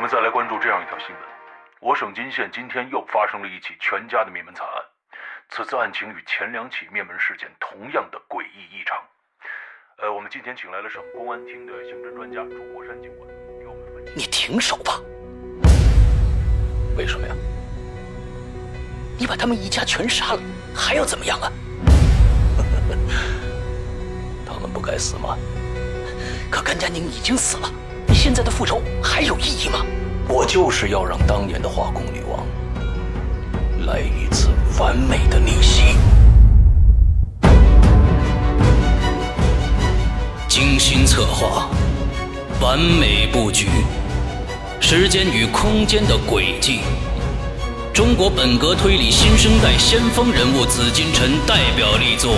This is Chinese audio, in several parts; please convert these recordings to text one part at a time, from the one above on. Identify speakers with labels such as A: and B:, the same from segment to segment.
A: 我们再来关注这样一条新闻：我省金县今天又发生了一起全家的灭门惨案。此次案情与前两起灭门事件同样的诡异异常。呃，我们今天请来了省公安厅的刑侦专家朱国山警官，给我们分析。
B: 你停手吧！
C: 为什么呀？
B: 你把他们一家全杀了，还要怎么样啊？
C: 他们不该死吗？
B: 可甘佳宁已经死了，你现在的复仇还有意义吗？
C: 我就是要让当年的化工女王来一次完美的逆袭。
D: 精心策划，完美布局，时间与空间的轨迹。中国本格推理新生代先锋人物紫金陈代表力作，《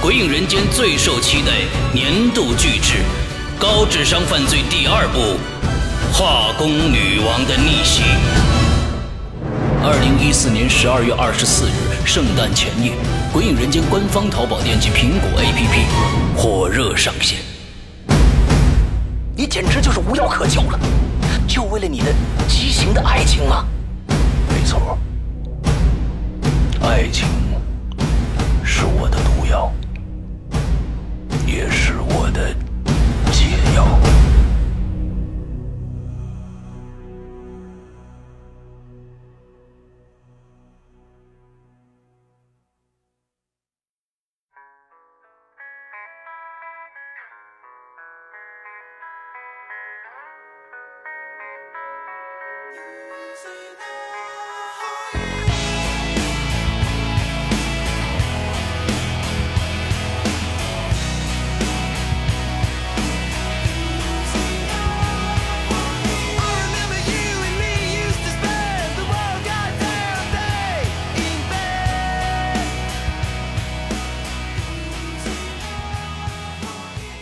D: 鬼影人间》最受期待年度巨制《高智商犯罪》第二部《化工女王的逆袭》。二零一四年十二月二十四日，圣诞前夜，《鬼影人间》官方淘宝店及苹果 APP 火热上线。
B: 你简直就是无药可救了，就为了你的畸形的爱情吗？
C: 没错，爱情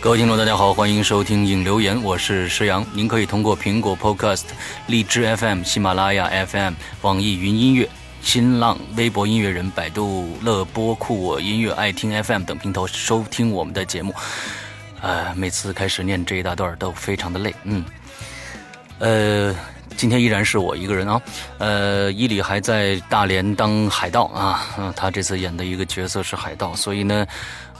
D: 各位听众，大家好，欢迎收听影留言，我是石阳。您可以通过苹果 Podcast、荔枝 FM、喜马拉雅 FM、网易云音乐、新浪微博音乐人、百度乐播、酷我音乐、爱听 FM 等平台收听我们的节目。呃，每次开始念这一大段都非常的累，嗯，呃。今天依然是我一个人啊，呃，伊里还在大连当海盗啊，嗯，他这次演的一个角色是海盗，所以呢，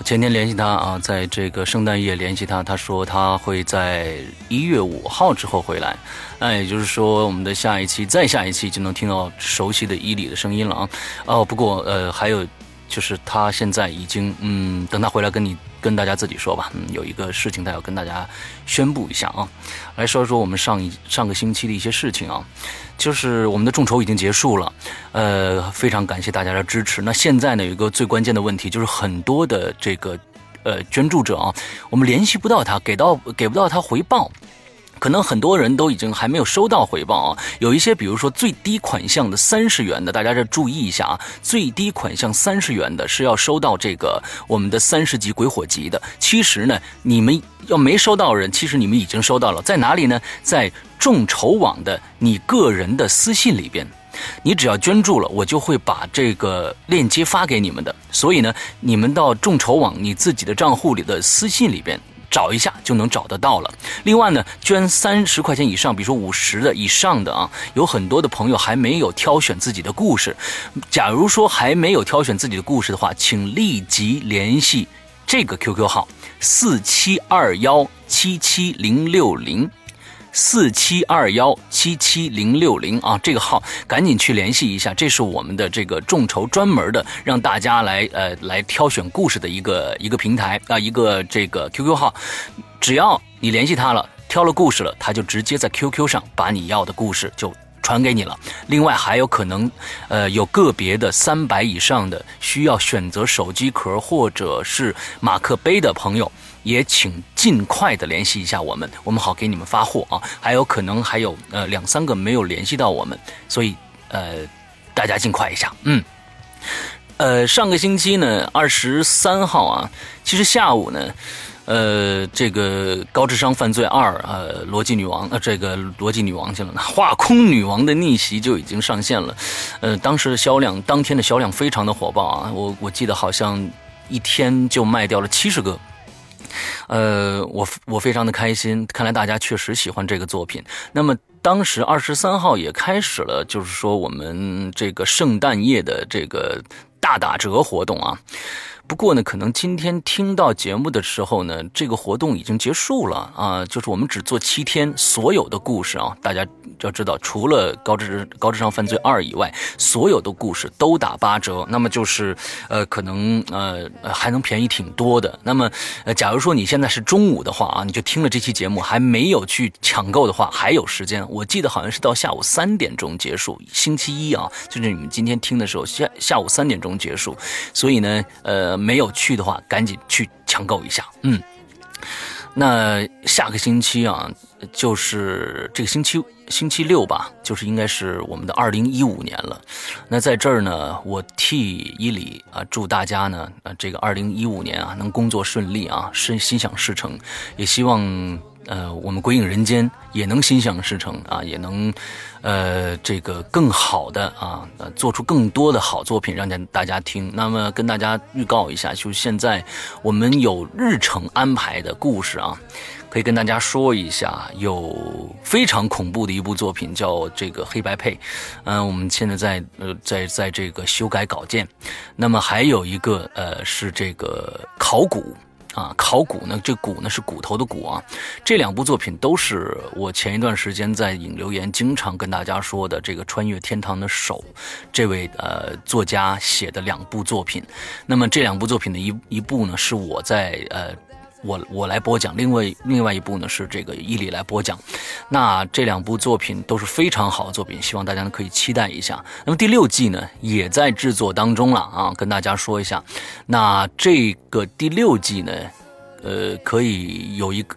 D: 前天联系他啊，在这个圣诞夜联系他，他说他会在一月五号之后回来，那也就是说，我们的下一期再下一期就能听到熟悉的伊里的声音了啊，哦，不过呃，还有就是他现在已经嗯，等他回来跟你。跟大家自己说吧，嗯，有一个事情他要跟大家宣布一下啊，来说说我们上一上个星期的一些事情啊，就是我们的众筹已经结束了，呃，非常感谢大家的支持。那现在呢，有一个最关键的问题，就是很多的这个呃捐助者啊，我们联系不到他，给到给不到他回报。可能很多人都已经还没有收到回报啊，有一些比如说最低款项的三十元的，大家这注意一下啊，最低款项三十元的是要收到这个我们的三十级鬼火级的。其实呢，你们要没收到人，其实你们已经收到了，在哪里呢？在众筹网的你个人的私信里边，你只要捐助了，我就会把这个链接发给你们的。所以呢，你们到众筹网你自己的账户里的私信里边。找一下就能找得到了。另外呢，捐三十块钱以上，比如说五十的以上的啊，有很多的朋友还没有挑选自己的故事。假如说还没有挑选自己的故事的话，请立即联系这个 QQ 号：四七二幺七七零六零。四七二幺七七零六零啊，这个号赶紧去联系一下，这是我们的这个众筹专门的，让大家来呃来挑选故事的一个一个平台啊，一个这个 QQ 号，只要你联系他了，挑了故事了，他就直接在 QQ 上把你要的故事就传给你了。另外还有可能，呃，有个别的三百以上的需要选择手机壳或者是马克杯的朋友。也请尽快的联系一下我们，我们好给你们发货啊。还有可能还有呃两三个没有联系到我们，所以呃大家尽快一下。嗯，呃上个星期呢二十三号啊，其实下午呢，呃这个高智商犯罪二呃逻辑女王呃这个逻辑女王去了，化空女王的逆袭就已经上线了。呃当时的销量当天的销量非常的火爆啊，我我记得好像一天就卖掉了七十个。呃，我我非常的开心，看来大家确实喜欢这个作品。那么。当时二十三号也开始了，就是说我们这个圣诞夜的这个大打折活动啊。不过呢，可能今天听到节目的时候呢，这个活动已经结束了啊。就是我们只做七天，所有的故事啊，大家要知道，除了高智高智商犯罪二以外，所有的故事都打八折。那么就是，呃，可能呃还能便宜挺多的。那么，呃，假如说你现在是中午的话啊，你就听了这期节目还没有去抢购的话，还有时间。我记得好像是到下午三点钟结束，星期一啊，就是你们今天听的时候下下午三点钟结束。所以呢，呃。没有去的话，赶紧去抢购一下。嗯，那下个星期啊，就是这个星期星期六吧，就是应该是我们的二零一五年了。那在这儿呢，我替伊里啊，祝大家呢，呃，这个二零一五年啊，能工作顺利啊，心心想事成，也希望。呃，我们鬼影人间也能心想事成啊，也能，呃，这个更好的啊，做出更多的好作品让大家听。那么跟大家预告一下，就现在我们有日程安排的故事啊，可以跟大家说一下，有非常恐怖的一部作品叫这个黑白配，嗯，我们现在在呃在在这个修改稿件。那么还有一个呃是这个考古。啊，考古呢？这骨呢是骨头的骨啊。这两部作品都是我前一段时间在引留言经常跟大家说的。这个穿越天堂的手，这位呃作家写的两部作品。那么这两部作品的一一部呢是我在呃我我来播讲，另外另外一部呢是这个伊里来播讲。那这两部作品都是非常好的作品，希望大家呢可以期待一下。那么第六季呢也在制作当中了啊，跟大家说一下。那这个第六季呢？呃，可以有一个，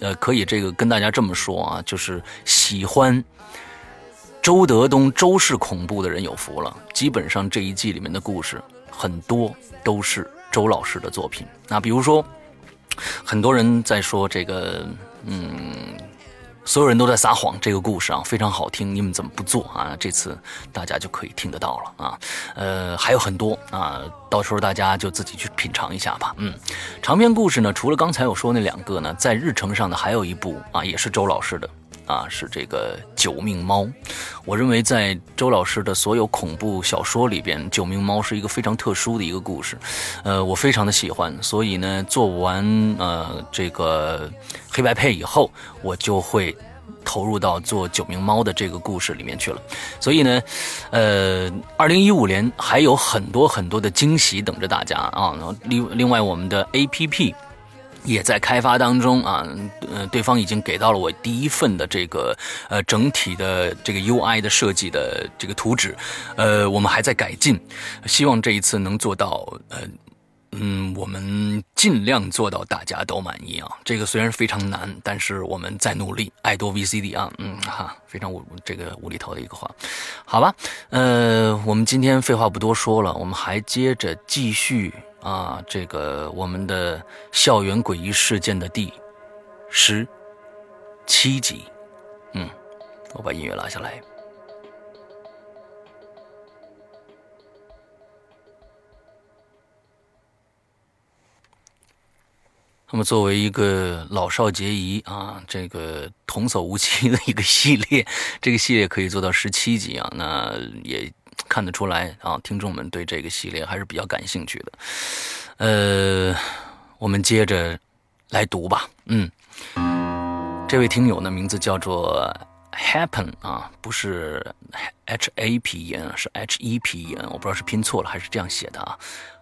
D: 呃，可以这个跟大家这么说啊，就是喜欢周德东周氏恐怖的人有福了。基本上这一季里面的故事很多都是周老师的作品。那比如说，很多人在说这个，嗯。所有人都在撒谎，这个故事啊非常好听，你们怎么不做啊？这次大家就可以听得到了啊。呃，还有很多啊，到时候大家就自己去品尝一下吧。嗯，长篇故事呢，除了刚才我说那两个呢，在日程上的还有一部啊，也是周老师的。啊，是这个《九命猫》，我认为在周老师的所有恐怖小说里边，《九命猫》是一个非常特殊的一个故事，呃，我非常的喜欢，所以呢，做完呃这个黑白配以后，我就会投入到做《九命猫》的这个故事里面去了。所以呢，呃，二零一五年还有很多很多的惊喜等着大家啊！另另外，我们的 A P P。也在开发当中啊，呃，对方已经给到了我第一份的这个呃整体的这个 UI 的设计的这个图纸，呃，我们还在改进，希望这一次能做到，呃，嗯，我们尽量做到大家都满意啊。这个虽然非常难，但是我们在努力。爱多 VCD 啊，嗯哈，非常无这个无厘头的一个话，好吧，呃，我们今天废话不多说了，我们还接着继续。啊，这个我们的校园诡异事件的第十七集，嗯，我把音乐拉下来。那么，作为一个老少皆宜啊，这个童叟无欺的一个系列，这个系列可以做到十七集啊，那也。看得出来啊，听众们对这个系列还是比较感兴趣的。呃，我们接着来读吧。嗯，这位听友呢，名字叫做 Happen 啊，不是 H A P E N，是 H E P E N，我不知道是拼错了还是这样写的啊，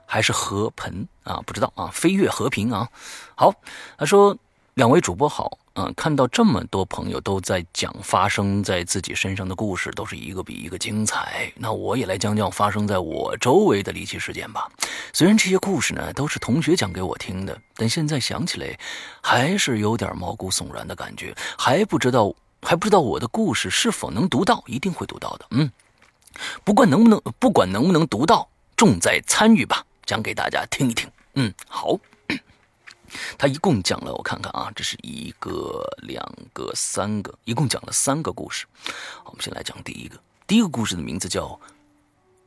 D: 还是和盆啊，不知道啊，飞跃和平啊。好，他说两位主播好。嗯，看到这么多朋友都在讲发生在自己身上的故事，都是一个比一个精彩。那我也来讲讲发生在我周围的离奇事件吧。虽然这些故事呢都是同学讲给我听的，但现在想起来还是有点毛骨悚然的感觉。还不知道还不知道我的故事是否能读到，一定会读到的。嗯，不管能不能，不管能不能读到，重在参与吧。讲给大家听一听。嗯，好。他一共讲了，我看看啊，这是一个、两个、三个，一共讲了三个故事。我们先来讲第一个，第一个故事的名字叫《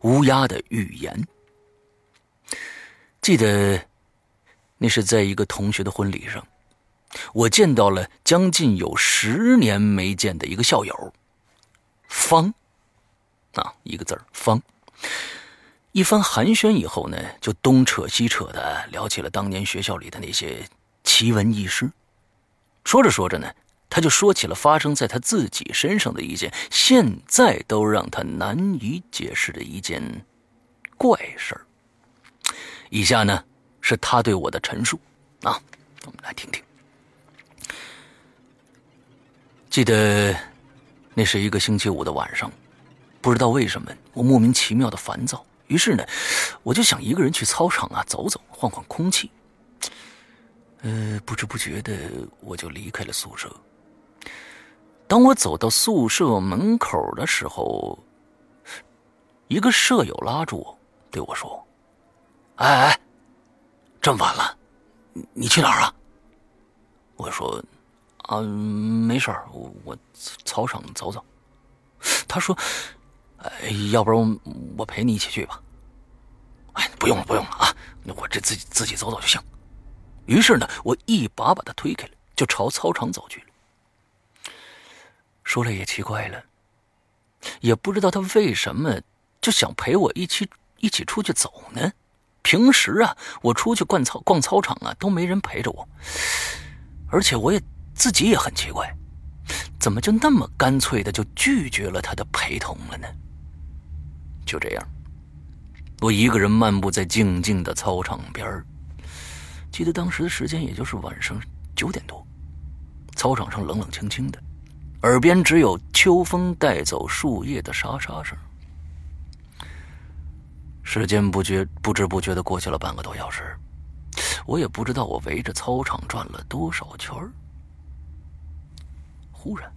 D: 乌鸦的预言》。记得那是在一个同学的婚礼上，我见到了将近有十年没见的一个校友方。啊，一个字儿方。一番寒暄以后呢，就东扯西扯的聊起了当年学校里的那些奇闻异事。说着说着呢，他就说起了发生在他自己身上的一件现在都让他难以解释的一件怪事儿。以下呢是他对我的陈述啊，我们来听听。记得那是一个星期五的晚上。不知道为什么，我莫名其妙的烦躁。于是呢，我就想一个人去操场啊走走，换换空气。呃，不知不觉的，我就离开了宿舍。当我走到宿舍门口的时候，一个舍友拉住我，对我说：“哎哎，这么晚了，你去哪儿啊？”我说：“啊，没事儿，我我操场走走。”他说。哎，要不然我陪你一起去吧。哎，不用了，不用了啊，我这自己自己走走就行。于是呢，我一把把他推开了，就朝操场走去了。说来也奇怪了，也不知道他为什么就想陪我一起一起出去走呢？平时啊，我出去逛操逛操场啊，都没人陪着我，而且我也自己也很奇怪，怎么就那么干脆的就拒绝了他的陪同了呢？就这样，我一个人漫步在静静的操场边记得当时的时间也就是晚上九点多，操场上冷冷清清的，耳边只有秋风带走树叶的沙沙声。时间不觉不知不觉的过去了半个多小时，我也不知道我围着操场转了多少圈忽然。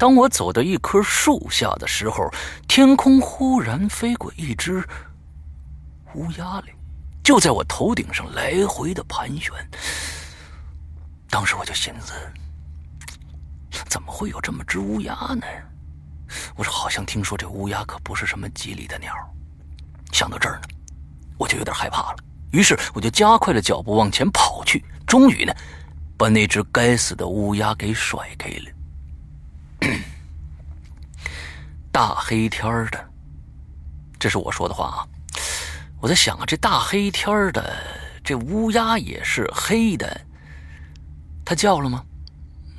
D: 当我走到一棵树下的时候，天空忽然飞过一只乌鸦来，就在我头顶上来回的盘旋。当时我就寻思，怎么会有这么只乌鸦呢？我说，好像听说这乌鸦可不是什么吉利的鸟。想到这儿呢，我就有点害怕了。于是我就加快了脚步往前跑去，终于呢，把那只该死的乌鸦给甩开了。大黑天的，这是我说的话啊！我在想啊，这大黑天的，这乌鸦也是黑的，它叫了吗？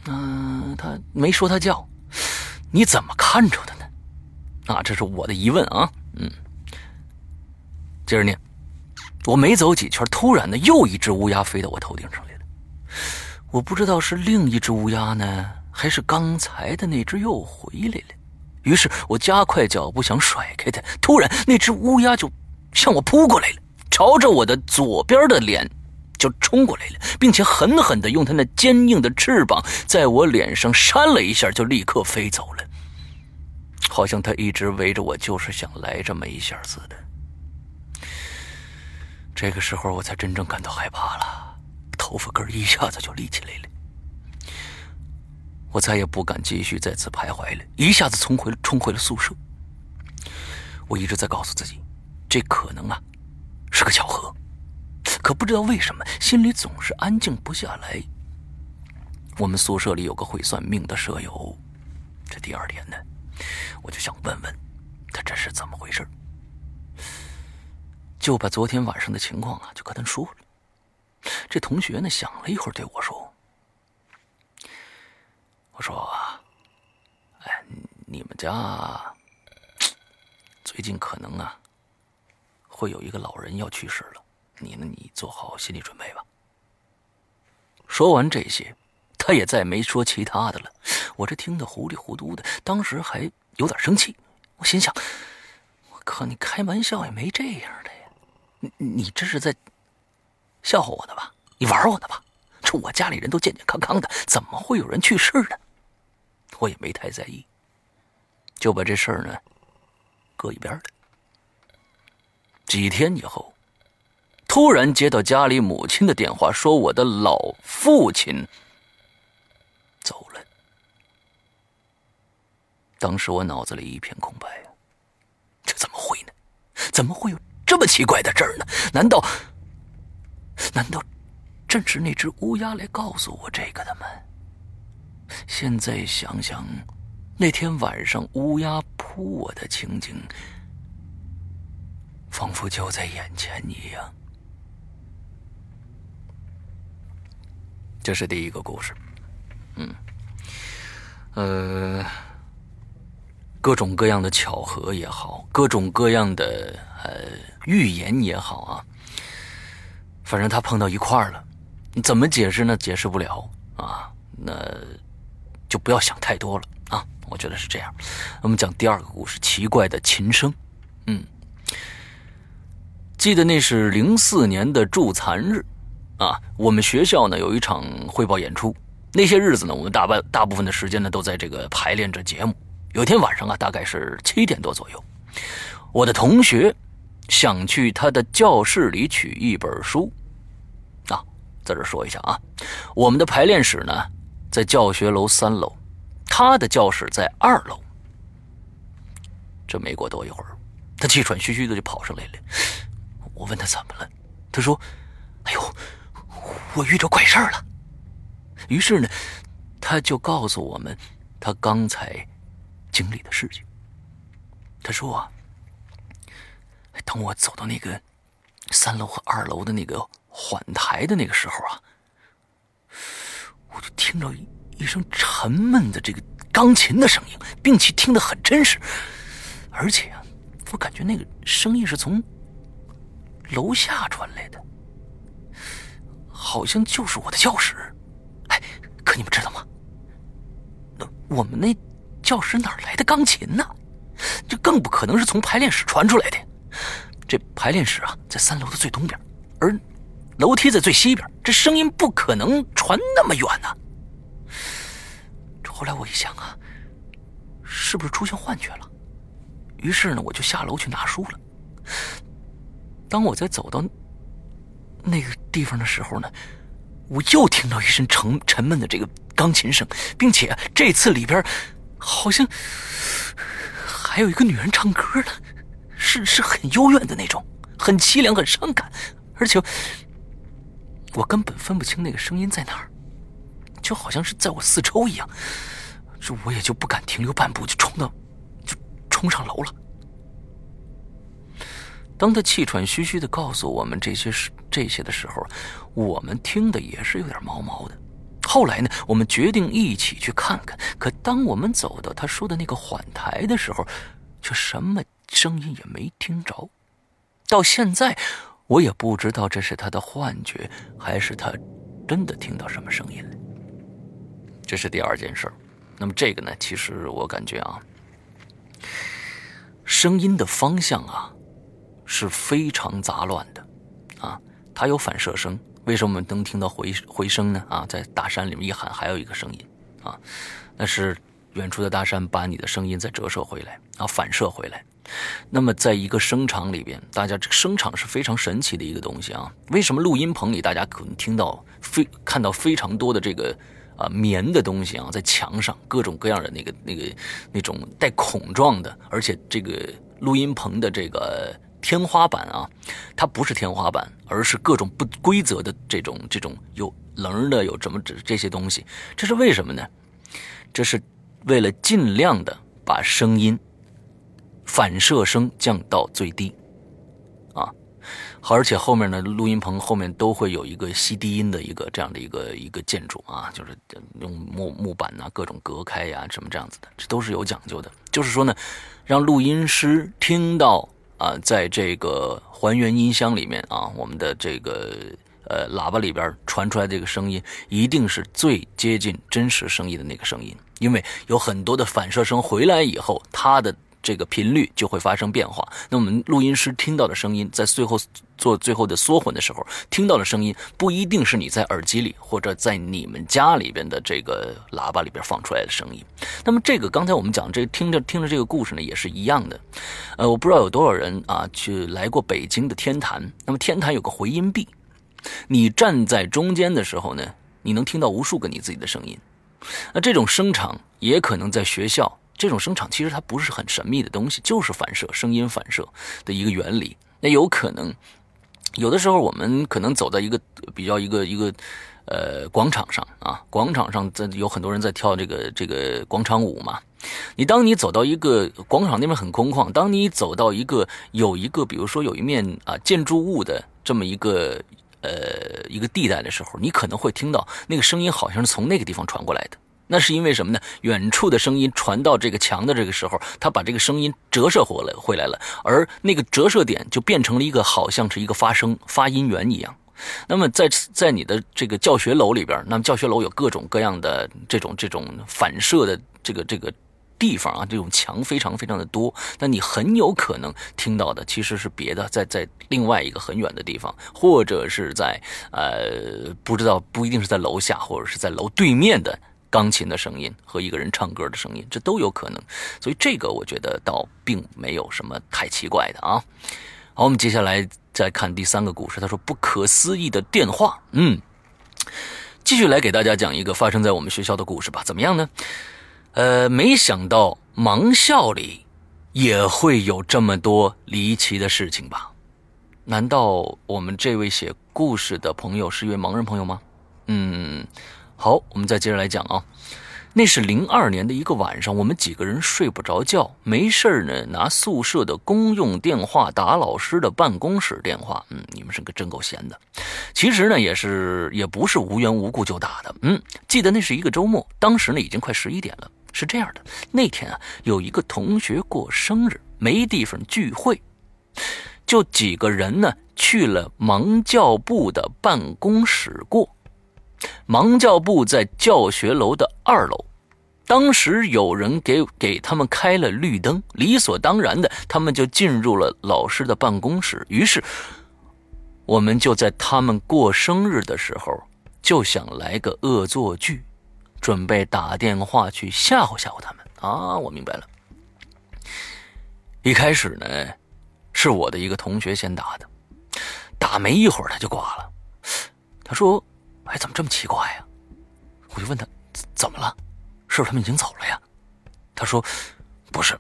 D: 嗯，它没说它叫，你怎么看出的呢？啊，这是我的疑问啊！嗯，接着念，我没走几圈，突然的，又一只乌鸦飞到我头顶上来了。我不知道是另一只乌鸦呢。还是刚才的那只又回来了，于是我加快脚步想甩开它，突然那只乌鸦就向我扑过来了，朝着我的左边的脸就冲过来了，并且狠狠地用它那坚硬的翅膀在我脸上扇了一下，就立刻飞走了，好像它一直围着我就是想来这么一下似的。这个时候我才真正感到害怕了，头发根一下子就立起来了。我再也不敢继续在此徘徊了，一下子冲回了冲回了宿舍。我一直在告诉自己，这可能啊是个巧合，可不知道为什么心里总是安静不下来。我们宿舍里有个会算命的舍友，这第二天呢，我就想问问他这是怎么回事，就把昨天晚上的情况啊就跟他说了。这同学呢想了一会儿，对我说。说啊，哎，你们家最近可能啊，会有一个老人要去世了，你呢，你做好心理准备吧。说完这些，他也再没说其他的了。我这听得糊里糊涂的，当时还有点生气。我心想，我靠，你开玩笑也没这样的呀，你你这是在笑话我的吧？你玩我的吧？这我家里人都健健康康的，怎么会有人去世呢？我也没太在意，就把这事儿呢搁一边了。几天以后，突然接到家里母亲的电话，说我的老父亲走了。当时我脑子里一片空白，这怎么会呢？怎么会有这么奇怪的事儿呢？难道，难道正是那只乌鸦来告诉我这个的吗？现在想想，那天晚上乌鸦扑我的情景，仿佛就在眼前一样。这是第一个故事，嗯，呃，各种各样的巧合也好，各种各样的呃预言也好啊，反正他碰到一块儿了，怎么解释呢？解释不了啊，那就不要想太多了啊，我觉得是这样。我们讲第二个故事，奇怪的琴声，嗯，记得那是零四年的助残日。啊，我们学校呢有一场汇报演出，那些日子呢，我们大半大部分的时间呢都在这个排练着节目。有天晚上啊，大概是七点多左右，我的同学想去他的教室里取一本书。啊，在这说一下啊，我们的排练室呢在教学楼三楼，他的教室在二楼。这没过多一会儿，他气喘吁吁的就跑上来了。我问他怎么了，他说：“哎呦。”我遇着怪事儿了，于是呢，他就告诉我们他刚才经历的事情。他说啊，等我走到那个三楼和二楼的那个缓台的那个时候啊，我就听到一声沉闷的这个钢琴的声音，并且听得很真实，而且啊，我感觉那个声音是从楼下传来的。好像就是我的教室，哎，可你们知道吗？我们那教室哪来的钢琴呢？这更不可能是从排练室传出来的。这排练室啊，在三楼的最东边，而楼梯在最西边，这声音不可能传那么远呢。后来我一想啊，是不是出现幻觉了？于是呢，我就下楼去拿书了。当我在走到。那个地方的时候呢，我又听到一声沉沉闷的这个钢琴声，并且这次里边好像还有一个女人唱歌呢，是是很幽怨的那种，很凄凉，很伤感，而且我根本分不清那个声音在哪儿，就好像是在我四周一样，这我也就不敢停留半步，就冲到就冲上楼了。当他气喘吁吁的告诉我们这些事这些的时候，我们听的也是有点毛毛的。后来呢，我们决定一起去看看。可当我们走到他说的那个缓台的时候，却什么声音也没听着。到现在，我也不知道这是他的幻觉，还是他真的听到什么声音了。这是第二件事。那么这个呢，其实我感觉啊，声音的方向啊。是非常杂乱的，啊，它有反射声，为什么我们能听到回回声呢？啊，在大山里面一喊，还有一个声音，啊，那是远处的大山把你的声音再折射回来，啊，反射回来。那么，在一个声场里边，大家这个声场是非常神奇的一个东西啊。为什么录音棚里大家可能听到非看到非常多的这个啊棉的东西啊，在墙上各种各样的那个那个那种带孔状的，而且这个录音棚的这个。天花板啊，它不是天花板，而是各种不规则的这种这种有棱的，有什么这这些东西，这是为什么呢？这是为了尽量的把声音反射声降到最低啊，而且后面呢，录音棚后面都会有一个吸低音的一个这样的一个一个建筑啊，就是用木木板呐，各种隔开呀，什么这样子的，这都是有讲究的。就是说呢，让录音师听到。啊，在这个还原音箱里面啊，我们的这个呃喇叭里边传出来这个声音，一定是最接近真实声音的那个声音，因为有很多的反射声回来以后，它的。这个频率就会发生变化。那我们录音师听到的声音，在最后做最后的缩混的时候，听到的声音不一定是你在耳机里或者在你们家里边的这个喇叭里边放出来的声音。那么这个刚才我们讲这听着听着这个故事呢，也是一样的。呃，我不知道有多少人啊去来过北京的天坛。那么天坛有个回音壁，你站在中间的时候呢，你能听到无数个你自己的声音。那这种声场也可能在学校。这种声场其实它不是很神秘的东西，就是反射声音反射的一个原理。那有可能有的时候我们可能走到一个比较一个一个呃广场上啊，广场上在有很多人在跳这个这个广场舞嘛。你当你走到一个广场那边很空旷，当你走到一个有一个比如说有一面啊建筑物的这么一个呃一个地带的时候，你可能会听到那个声音好像是从那个地方传过来的。那是因为什么呢？远处的声音传到这个墙的这个时候，它把这个声音折射回来回来了，而那个折射点就变成了一个好像是一个发声发音源一样。那么在在你的这个教学楼里边，那么教学楼有各种各样的这种这种反射的这个这个地方啊，这种墙非常非常的多。那你很有可能听到的其实是别的，在在另外一个很远的地方，或者是在呃不知道不一定是在楼下，或者是在楼对面的。钢琴的声音和一个人唱歌的声音，这都有可能，所以这个我觉得倒并没有什么太奇怪的啊。好，我们接下来再看第三个故事。他说：“不可思议的电话。”嗯，继续来给大家讲一个发生在我们学校的故事吧。怎么样呢？呃，没想到盲校里也会有这么多离奇的事情吧？难道我们这位写故事的朋友是一位盲人朋友吗？嗯。好，我们再接着来讲啊。那是零二年的一个晚上，我们几个人睡不着觉，没事呢，拿宿舍的公用电话打老师的办公室电话。嗯，你们是个真够闲的。其实呢，也是也不是无缘无故就打的。嗯，记得那是一个周末，当时呢已经快十一点了。是这样的，那天啊有一个同学过生日，没地方聚会，就几个人呢去了盲教部的办公室过。盲教部在教学楼的二楼，当时有人给给他们开了绿灯，理所当然的，他们就进入了老师的办公室。于是，我们就在他们过生日的时候，就想来个恶作剧，准备打电话去吓唬吓唬他们。啊，我明白了。一开始呢，是我的一个同学先打的，打没一会儿他就挂了，他说。哎，怎么这么奇怪呀？我就问他怎么了，是不是他们已经走了呀？他说不是，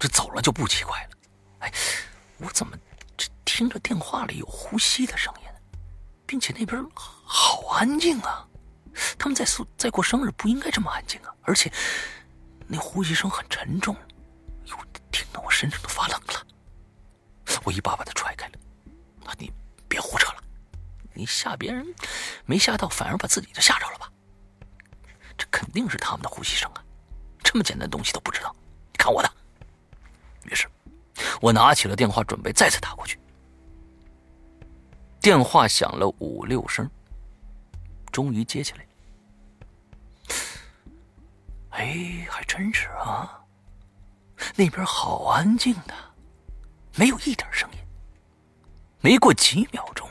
D: 这走了就不奇怪了。哎，我怎么这听着电话里有呼吸的声音，并且那边好安静啊？他们在宿在过生日，不应该这么安静啊！而且那呼吸声很沉重，哟，听得我身上都发冷了。我一把把他踹开了，那你别胡扯了。你吓别人，没吓到，反而把自己就吓着了吧？这肯定是他们的呼吸声啊！这么简单的东西都不知道，你看我的。于是，我拿起了电话，准备再次打过去。电话响了五六声，终于接起来。哎，还真是啊，那边好安静的，没有一点声音。没过几秒钟。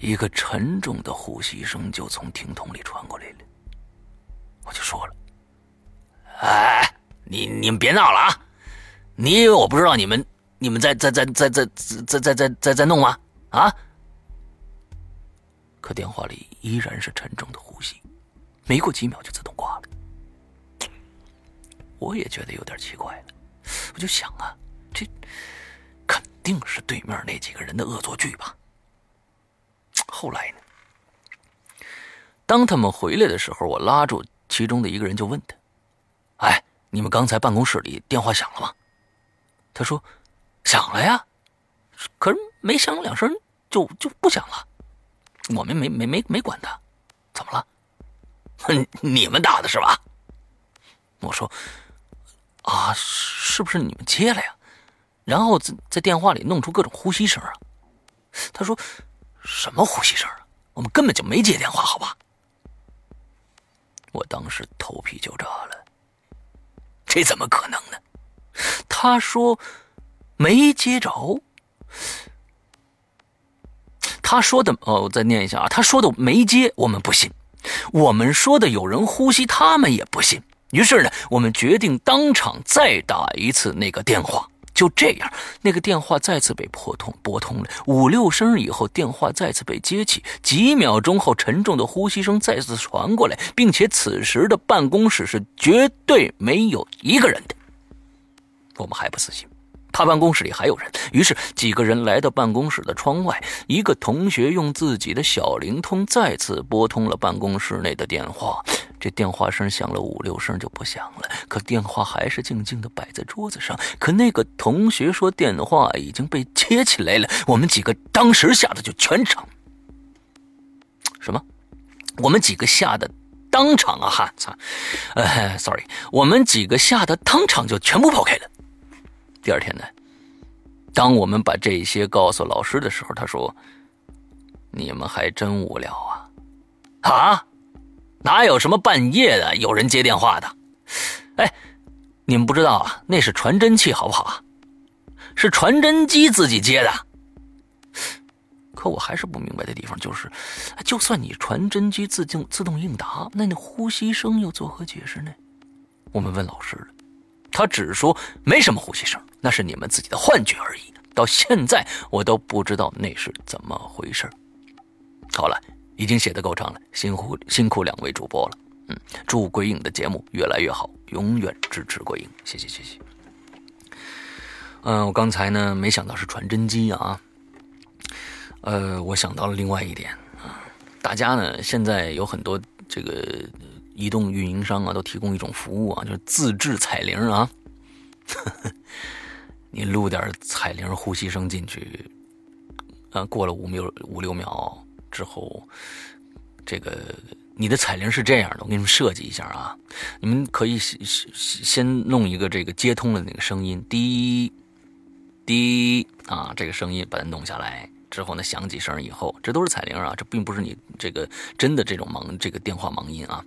D: 一个沉重的呼吸声就从听筒里传过来了，我就说了：“哎，你你们别闹了啊！你以为我不知道你们你们在在在在在在在在在在弄吗？啊！”可电话里依然是沉重的呼吸，没过几秒就自动挂了。我也觉得有点奇怪了，我就想啊，这肯定是对面那几个人的恶作剧吧。后来呢？当他们回来的时候，我拉住其中的一个人，就问他：“哎，你们刚才办公室里电话响了吗？”他说：“响了呀，可是没响两声就就不响了。我们没没没没管他，怎么了？你们打的是吧？”我说：“啊，是不是你们接了呀？然后在在电话里弄出各种呼吸声啊？”他说。什么呼吸声啊？我们根本就没接电话，好吧？我当时头皮就炸了，这怎么可能呢？他说没接着，他说的哦，我再念一下啊，他说的没接，我们不信；我们说的有人呼吸，他们也不信。于是呢，我们决定当场再打一次那个电话。就这样，那个电话再次被拨通，拨通了五六声以后，电话再次被接起。几秒钟后，沉重的呼吸声再次传过来，并且此时的办公室是绝对没有一个人的。我们还不死心，他办公室里还有人，于是几个人来到办公室的窗外。一个同学用自己的小灵通再次拨通了办公室内的电话。这电话声响了五六声就不响了，可电话还是静静的摆在桌子上。可那个同学说电话已经被接起来了，我们几个当时吓得就全场什么？我们几个吓得当场啊哈操！呃，sorry，我们几个吓得当场就全部跑开了。第二天呢，当我们把这些告诉老师的时候，他说：“你们还真无聊啊！啊，哪有什么半夜的有人接电话的？哎，你们不知道啊，那是传真器，好不好啊？是传真机自己接的。可我还是不明白的地方就是，就算你传真机自动自动应答，那那呼吸声又作何解释呢？我们问老师了，他只说没什么呼吸声，那是你们自己的幻觉而已。到现在我都不知道那是怎么回事。好了，已经写的够长了，辛苦辛苦两位主播了。嗯，祝鬼影的节目越来越好，永远支持鬼影，谢谢谢谢。嗯，我刚才呢没想到是传真机啊。呃，我想到了另外一点啊，大家呢现在有很多这个移动运营商啊，都提供一种服务啊，就是自制彩铃啊。你录点彩铃呼吸声进去，啊，过了五秒五六秒之后，这个你的彩铃是这样的，我给你们设计一下啊，你们可以先先弄一个这个接通的那个声音，滴滴啊，这个声音把它弄下来。之后呢，响几声以后，这都是彩铃啊，这并不是你这个真的这种盲这个电话盲音啊。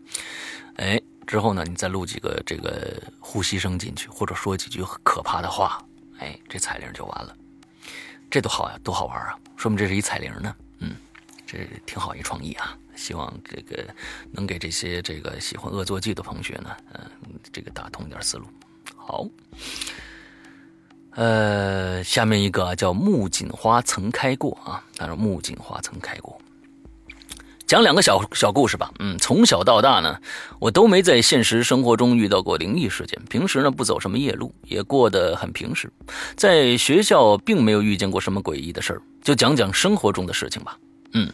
D: 哎，之后呢，你再录几个这个呼吸声进去，或者说几句可怕的话，哎，这彩铃就完了。这多好呀，多好玩啊！说明这是一彩铃呢。嗯，这挺好一创意啊。希望这个能给这些这个喜欢恶作剧的同学呢，嗯，这个打通点思路。好。呃，下面一个叫木槿花曾开过啊，他说木槿花曾开过。讲两个小小故事吧。嗯，从小到大呢，我都没在现实生活中遇到过灵异事件。平时呢，不走什么夜路，也过得很平实。在学校并没有遇见过什么诡异的事儿。就讲讲生活中的事情吧。嗯，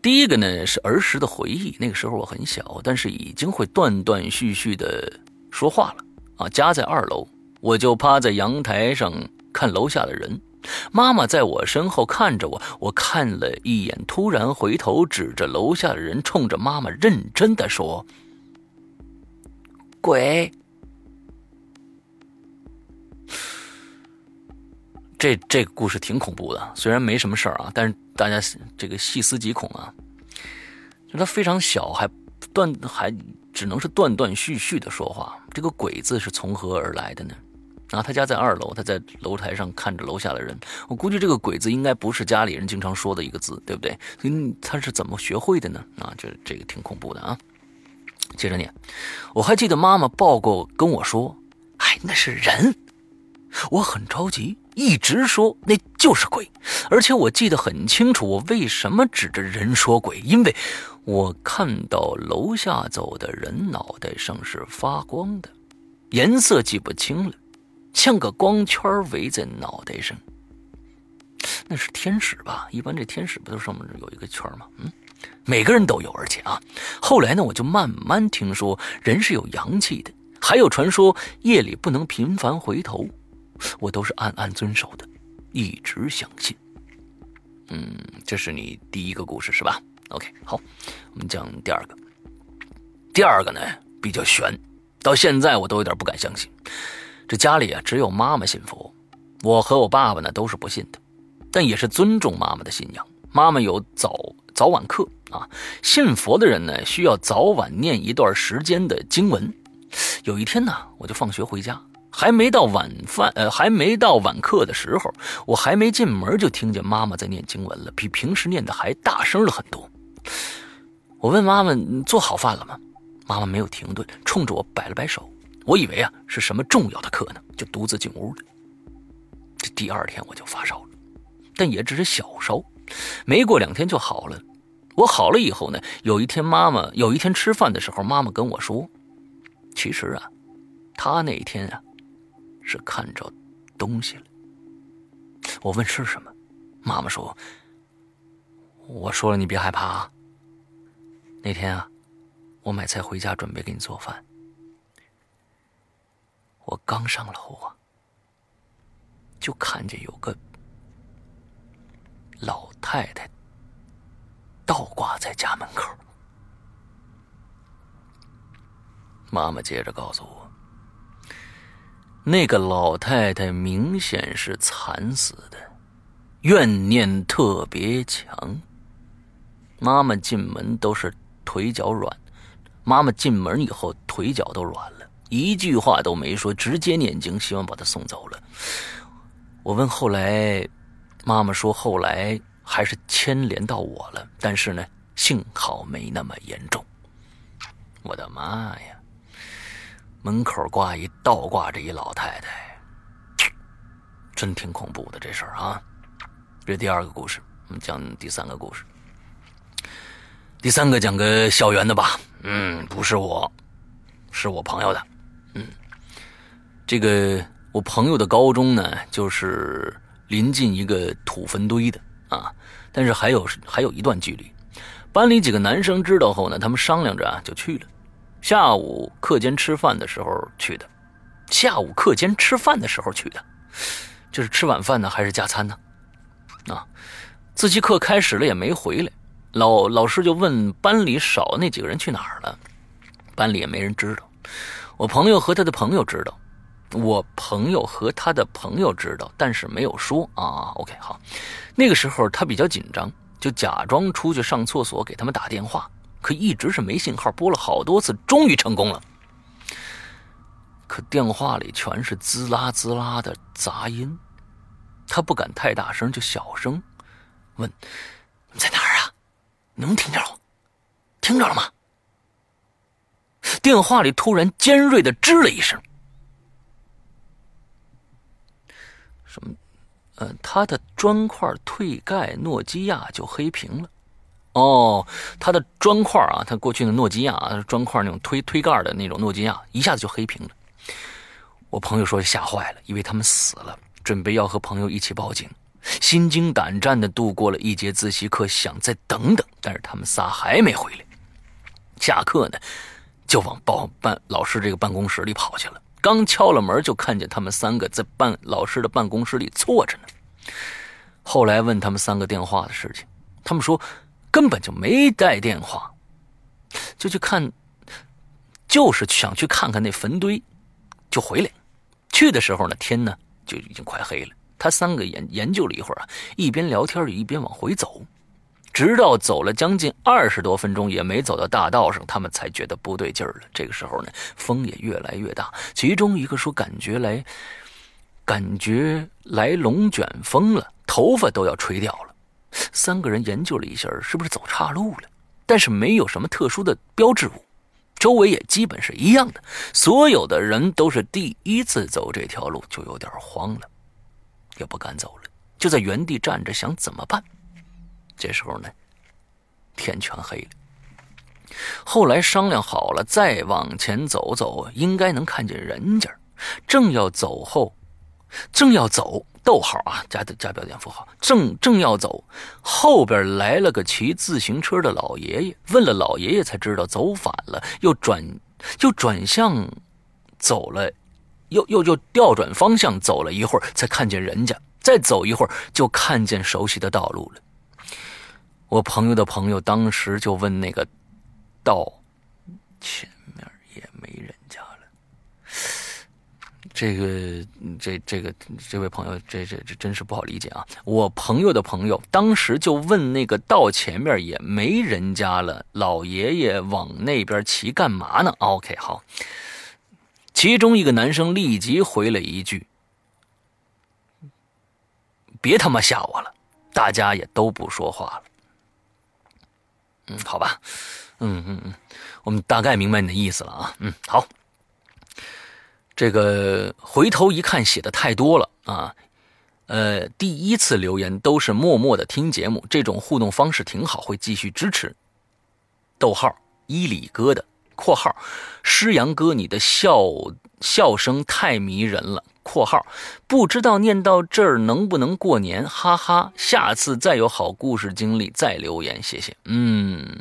D: 第一个呢是儿时的回忆。那个时候我很小，但是已经会断断续续的说话了啊。家在二楼。我就趴在阳台上看楼下的人，妈妈在我身后看着我，我看了一眼，突然回头指着楼下的人，冲着妈妈认真的说：“鬼。”这这个故事挺恐怖的，虽然没什么事儿啊，但是大家这个细思极恐啊，就他非常小，还断还只能是断断续续的说话，这个“鬼”字是从何而来的呢？啊，他家在二楼，他在楼台上看着楼下的人。我估计这个“鬼”字应该不是家里人经常说的一个字，对不对？嗯，他是怎么学会的呢？啊，这这个挺恐怖的啊。接着念，我还记得妈妈抱过跟我说：“哎，那是人。”我很着急，一直说那就是鬼，而且我记得很清楚，我为什么指着人说鬼？因为我看到楼下走的人脑袋上是发光的，颜色记不清了。像个光圈围在脑袋上，那是天使吧？一般这天使不都上面有一个圈吗？嗯，每个人都有，而且啊，后来呢，我就慢慢听说人是有阳气的，还有传说夜里不能频繁回头，我都是暗暗遵守的，一直相信。嗯，这是你第一个故事是吧？OK，好，我们讲第二个。第二个呢比较悬，到现在我都有点不敢相信。这家里啊，只有妈妈信佛，我和我爸爸呢都是不信的，但也是尊重妈妈的信仰。妈妈有早早晚课啊，信佛的人呢需要早晚念一段时间的经文。有一天呢，我就放学回家，还没到晚饭呃，还没到晚课的时候，我还没进门就听见妈妈在念经文了，比平时念的还大声了很多。我问妈妈做好饭了吗？妈妈没有停顿，冲着我摆了摆手。我以为啊是什么重要的课呢，就独自进屋了。这第二天我就发烧了，但也只是小烧，没过两天就好了。我好了以后呢，有一天妈妈有一天吃饭的时候，妈妈跟我说，其实啊，她那天啊是看着东西了。我问是什么，妈妈说，我说了你别害怕啊。那天啊，我买菜回家准备给你做饭。我刚上楼啊，就看见有个老太太倒挂在家门口。妈妈接着告诉我，那个老太太明显是惨死的，怨念特别强。妈妈进门都是腿脚软，妈妈进门以后腿脚都软了，一句话都没说，直接念经，希望把他送走了。我问后来，妈妈说后来还是牵连到我了，但是呢，幸好没那么严重。我的妈呀！门口挂一倒挂着一老太太，真挺恐怖的这事儿啊！这第二个故事，我们讲第三个故事。第三个讲个校园的吧，嗯，不是我，是我朋友的，这个我朋友的高中呢，就是临近一个土坟堆的啊，但是还有还有一段距离。班里几个男生知道后呢，他们商量着啊，就去了。下午课间吃饭的时候去的，下午课间吃饭的时候去的，这是吃晚饭呢还是加餐呢？啊，自习课开始了也没回来，老老师就问班里少那几个人去哪儿了，班里也没人知道。我朋友和他的朋友知道，我朋友和他的朋友知道，但是没有说啊。OK，好，那个时候他比较紧张，就假装出去上厕所给他们打电话。可一直是没信号，拨了好多次，终于成功了。可电话里全是滋啦滋啦的杂音，他不敢太大声，就小声问：“你在哪儿啊？能听着？听着了吗？”电话里突然尖锐的吱了一声：“什么？呃，他的砖块退盖，诺基亚就黑屏了。”哦，他的砖块啊，他过去的诺基亚啊砖块那种推推盖的那种诺基亚，一下子就黑屏了。我朋友说吓坏了，以为他们死了，准备要和朋友一起报警，心惊胆战的度过了一节自习课，想再等等，但是他们仨还没回来。下课呢，就往报办老师这个办公室里跑去了。刚敲了门，就看见他们三个在办老师的办公室里坐着呢。后来问他们三个电话的事情，他们说。根本就没带电话，就去看，就是想去看看那坟堆，就回来。去的时候呢，天呢就已经快黑了。他三个研研究了一会儿啊，一边聊天一边往回走，直到走了将近二十多分钟，也没走到大道上，他们才觉得不对劲儿了。这个时候呢，风也越来越大。其中一个说感觉来，感觉来龙卷风了，头发都要吹掉了。三个人研究了一下，是不是走岔路了？但是没有什么特殊的标志物，周围也基本是一样的。所有的人都是第一次走这条路，就有点慌了，也不敢走了，就在原地站着想怎么办。这时候呢，天全黑了。后来商量好了，再往前走走，应该能看见人家。正要走后，正要走。逗号啊，加加标点符号。正正要走，后边来了个骑自行车的老爷爷，问了老爷爷才知道走反了，又转又转向走了，又又又调转方向走了一会儿，才看见人家。再走一会儿，就看见熟悉的道路了。我朋友的朋友当时就问那个道前面也没人。这个，这这个这位朋友，这这这真是不好理解啊！我朋友的朋友当时就问那个道前面也没人家了，老爷爷往那边骑干嘛呢？OK，好。其中一个男生立即回了一句：“别他妈吓我了！”大家也都不说话了。嗯，好吧，嗯嗯嗯，我们大概明白你的意思了啊。嗯，好。这个回头一看，写的太多了啊！呃，第一次留言都是默默的听节目，这种互动方式挺好，会继续支持。逗号伊里哥的括号诗阳哥，你的笑笑声太迷人了。括号不知道念到这儿能不能过年，哈哈！下次再有好故事经历再留言，谢谢。嗯，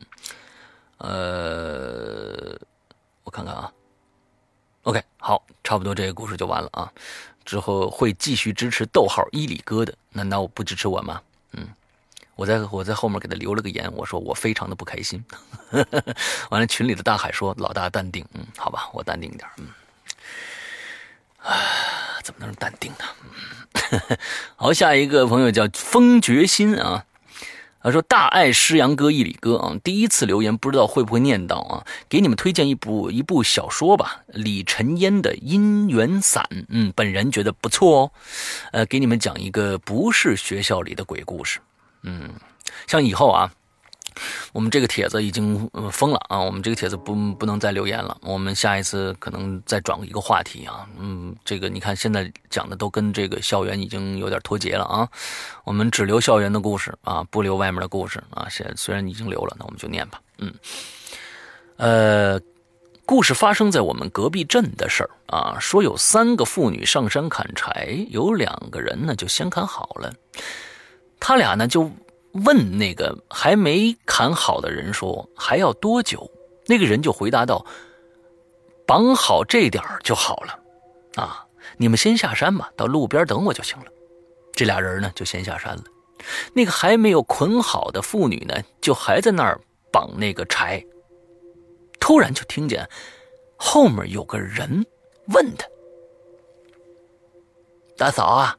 D: 呃，我看看啊 OK，好差不多这个故事就完了啊。之后会继续支持逗号伊里哥的，难道我不支持我吗？嗯，我在我在后面给他留了个言，我说我非常的不开心。完了，群里的大海说老大淡定，嗯，好吧，我淡定点，嗯。啊，怎么能淡定呢？好，下一个朋友叫风决心啊。他说：“大爱诗阳哥、一里哥啊，第一次留言，不知道会不会念到啊？给你们推荐一部一部小说吧，李晨烟的《姻缘伞》。嗯，本人觉得不错哦。呃，给你们讲一个不是学校里的鬼故事。嗯，像以后啊。”我们这个帖子已经封了啊！我们这个帖子不不能再留言了。我们下一次可能再转一个话题啊。嗯，这个你看现在讲的都跟这个校园已经有点脱节了啊。我们只留校园的故事啊，不留外面的故事啊。现虽然已经留了，那我们就念吧。嗯，呃，故事发生在我们隔壁镇的事儿啊。说有三个妇女上山砍柴，有两个人呢就先砍好了，他俩呢就。问那个还没砍好的人说还要多久？那个人就回答道：“绑好这点就好了，啊，你们先下山吧，到路边等我就行了。”这俩人呢就先下山了。那个还没有捆好的妇女呢，就还在那儿绑那个柴。突然就听见后面有个人问他：“大嫂啊。”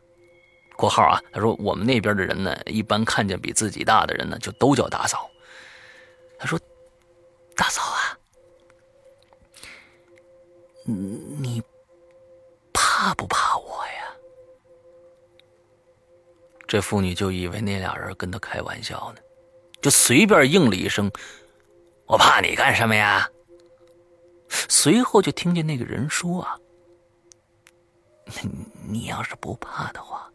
D: 括号啊，他说我们那边的人呢，一般看见比自己大的人呢，就都叫大嫂。他说：“大嫂啊，你怕不怕我呀？”这妇女就以为那俩人跟他开玩笑呢，就随便应了一声：“我怕你干什么呀？”随后就听见那个人说：“啊，你要是不怕的话。”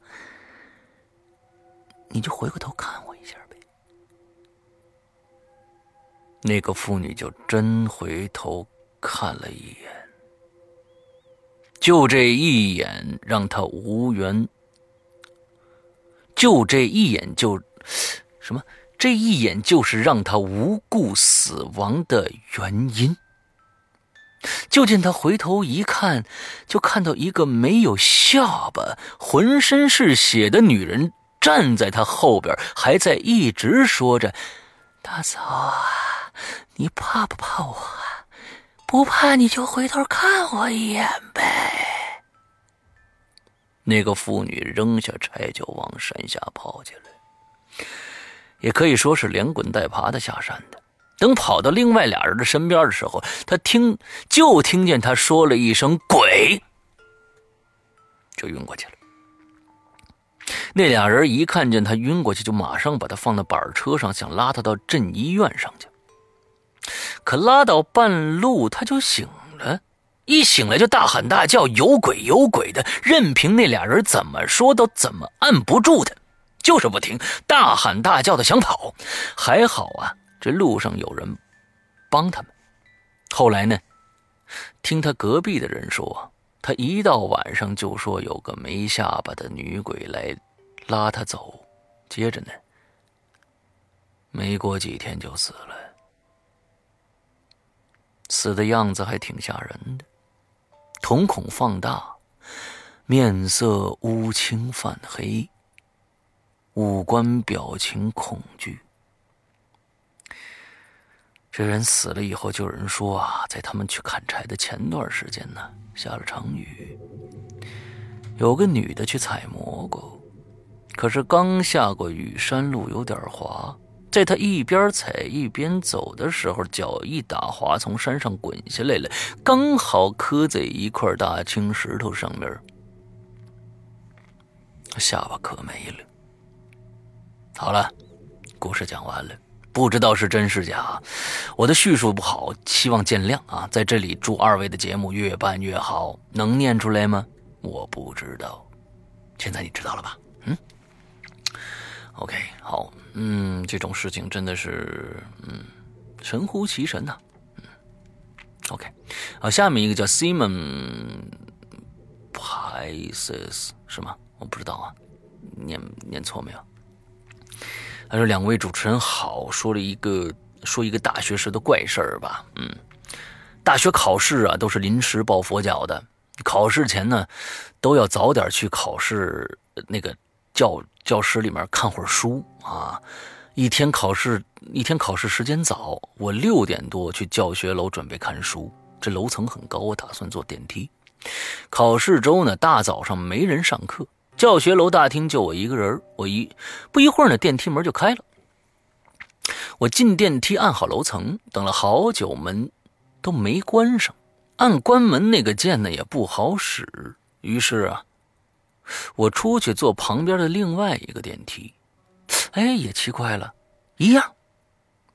D: 你就回过头看我一下呗。那个妇女就真回头看了一眼，就这一眼让他无缘，就这一眼就什么？这一眼就是让他无故死亡的原因。就见他回头一看，就看到一个没有下巴、浑身是血的女人。站在他后边，还在一直说着：“大嫂啊，你怕不怕我？不怕你就回头看我一眼呗。”那个妇女扔下柴就往山下跑起来，也可以说是连滚带爬的下山的。等跑到另外俩人的身边的时候，他听就听见他说了一声“鬼”，就晕过去了。那俩人一看见他晕过去，就马上把他放到板车上，想拉他到镇医院上去。可拉到半路，他就醒了，一醒来就大喊大叫：“有鬼有鬼的！”任凭那俩人怎么说，都怎么按不住他，就是不停，大喊大叫的想跑。还好啊，这路上有人帮他们。后来呢，听他隔壁的人说。他一到晚上就说有个没下巴的女鬼来拉他走，接着呢，没过几天就死了，死的样子还挺吓人的，瞳孔放大，面色乌青泛黑，五官表情恐惧。这人死了以后，就有人说啊，在他们去砍柴的前段时间呢，下了场雨，有个女的去采蘑菇，可是刚下过雨，山路有点滑，在她一边采一边走的时候，脚一打滑，从山上滚下来了，刚好磕在一块大青石头上面，下巴磕没了。好了，故事讲完了。不知道是真是假，我的叙述不好，希望见谅啊！在这里祝二位的节目越办越好，能念出来吗？我不知道，现在你知道了吧？嗯，OK，好，嗯，这种事情真的是，嗯，神乎其神呐，嗯，OK，好，下面一个叫 Simon Pisces 是吗？我不知道啊，念念错没有？他说：“两位主持人好，说了一个说一个大学时的怪事儿吧。嗯，大学考试啊都是临时抱佛脚的。考试前呢，都要早点去考试那个教教室里面看会儿书啊。一天考试一天考试时间早，我六点多去教学楼准备看书。这楼层很高，我打算坐电梯。考试周呢，大早上没人上课，教学楼大厅就我一个人。我一不一会儿呢，电梯门就开了。我进电梯，按好楼层，等了好久，门都没关上。按关门那个键呢也不好使，于是啊，我出去坐旁边的另外一个电梯。哎，也奇怪了，一样。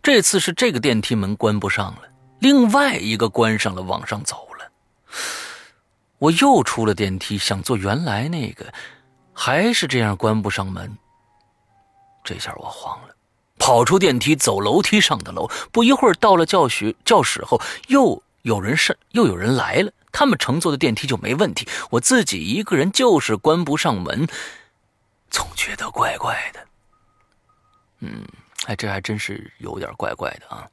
D: 这次是这个电梯门关不上了，另外一个关上了，往上走了。我又出了电梯，想坐原来那个，还是这样关不上门。这下我慌了，跑出电梯，走楼梯上的楼。不一会儿到了教学教室后，又。有人上又有人来了，他们乘坐的电梯就没问题，我自己一个人就是关不上门，总觉得怪怪的。嗯，哎，这还真是有点怪怪的啊！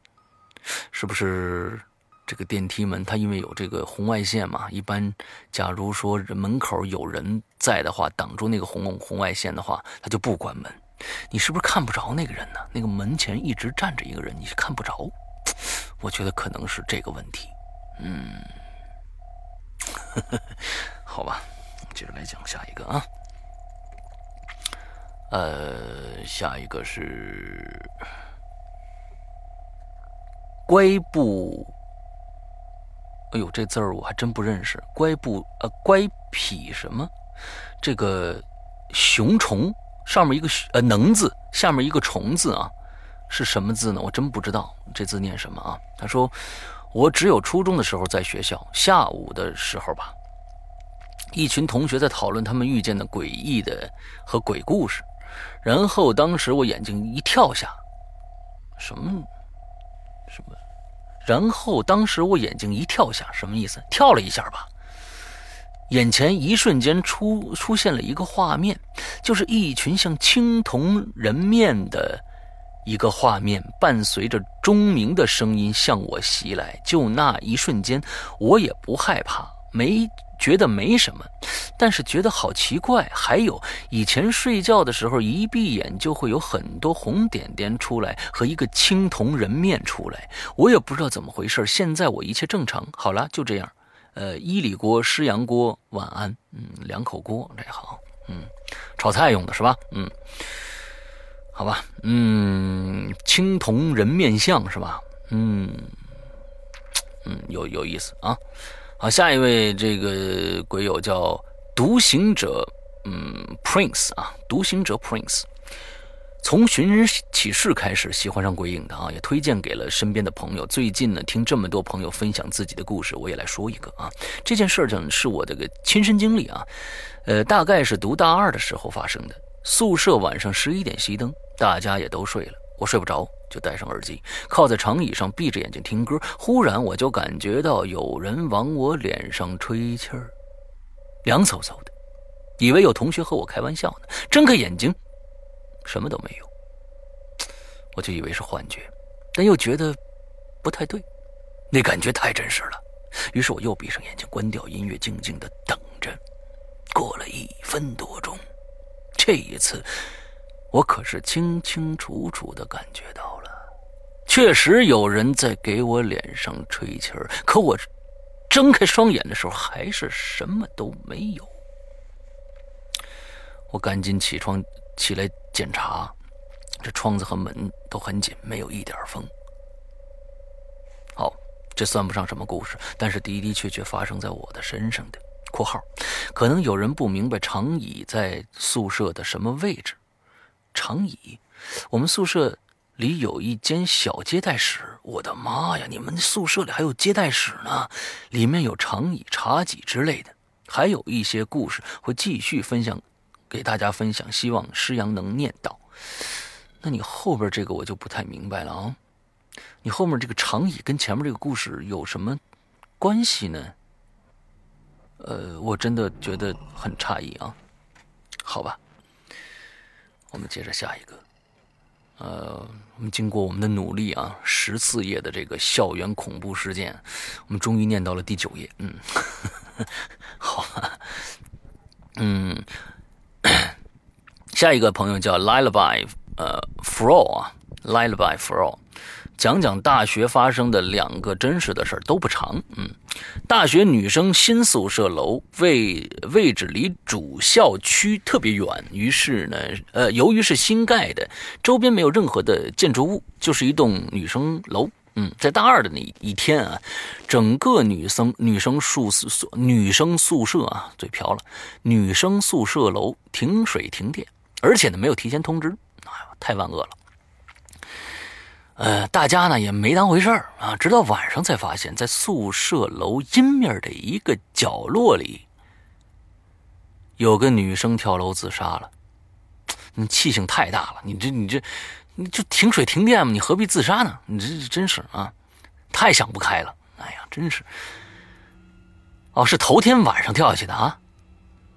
D: 是不是这个电梯门它因为有这个红外线嘛？一般假如说门口有人在的话，挡住那个红红外线的话，它就不关门。你是不是看不着那个人呢？那个门前一直站着一个人，你看不着。我觉得可能是这个问题。嗯，好吧，接着来讲下一个啊。呃，下一个是乖布。哎呦，这字儿我还真不认识。乖不呃，乖匹什么？这个熊虫上面一个呃能字，下面一个虫字啊，是什么字呢？我真不知道这字念什么啊。他说。我只有初中的时候在学校，下午的时候吧，一群同学在讨论他们遇见的诡异的和鬼故事，然后当时我眼睛一跳下，什么什么，然后当时我眼睛一跳下，什么意思？跳了一下吧，眼前一瞬间出出现了一个画面，就是一群像青铜人面的。一个画面伴随着钟鸣的声音向我袭来，就那一瞬间，我也不害怕，没觉得没什么，但是觉得好奇怪。还有以前睡觉的时候，一闭眼就会有很多红点点出来，和一个青铜人面出来，我也不知道怎么回事。现在我一切正常，好了，就这样。呃，伊里锅、湿阳锅，晚安。嗯，两口锅，这好。嗯，炒菜用的是吧？嗯。好吧，嗯，青铜人面像是吧？嗯，嗯，有有意思啊。好，下一位这个鬼友叫独行者，嗯，Prince 啊，独行者 Prince，从寻人启事开始喜欢上鬼影的啊，也推荐给了身边的朋友。最近呢，听这么多朋友分享自己的故事，我也来说一个啊。这件事情是我的个亲身经历啊，呃，大概是读大二的时候发生的。宿舍晚上十一点熄灯。大家也都睡了，我睡不着，就戴上耳机，靠在长椅上，闭着眼睛听歌。忽然，我就感觉到有人往我脸上吹气儿，凉飕飕的，以为有同学和我开玩笑呢。睁开眼睛，什么都没有，我就以为是幻觉，但又觉得不太对，那感觉太真实了。于是我又闭上眼睛，关掉音乐，静静的等着。过了一分多钟，这一次。我可是清清楚楚的感觉到了，确实有人在给我脸上吹气儿。可我睁开双眼的时候，还是什么都没有。我赶紧起床起来检查，这窗子和门都很紧，没有一点风。好，这算不上什么故事，但是的的确确发生在我的身上的。（括号）可能有人不明白长椅在宿舍的什么位置。长椅，我们宿舍里有一间小接待室。我的妈呀，你们宿舍里还有接待室呢？里面有长椅、茶几之类的，还有一些故事会继续分享给大家分享。希望师阳能念到。那你后边这个我就不太明白了啊，你后面这个长椅跟前面这个故事有什么关系呢？呃，我真的觉得很诧异啊。好吧。我们接着下一个，呃，我们经过我们的努力啊，十四页的这个校园恐怖事件，我们终于念到了第九页。嗯，好，嗯，下一个朋友叫 Lullaby，呃，Fro 啊，Lullaby Fro。讲讲大学发生的两个真实的事儿都不长，嗯，大学女生新宿舍楼位位置离主校区特别远，于是呢，呃，由于是新盖的，周边没有任何的建筑物，就是一栋女生楼，嗯，在大二的那一天啊，整个女生女生宿宿女生宿舍啊，嘴瓢了，女生宿舍楼停水停电，而且呢没有提前通知，哎呀，太万恶了。呃，大家呢也没当回事儿啊，直到晚上才发现，在宿舍楼阴面的一个角落里，有个女生跳楼自杀了。你气性太大了，你这你这，你就停水停电嘛，你何必自杀呢？你这真是啊，太想不开了。哎呀，真是。哦，是头天晚上跳下去的啊，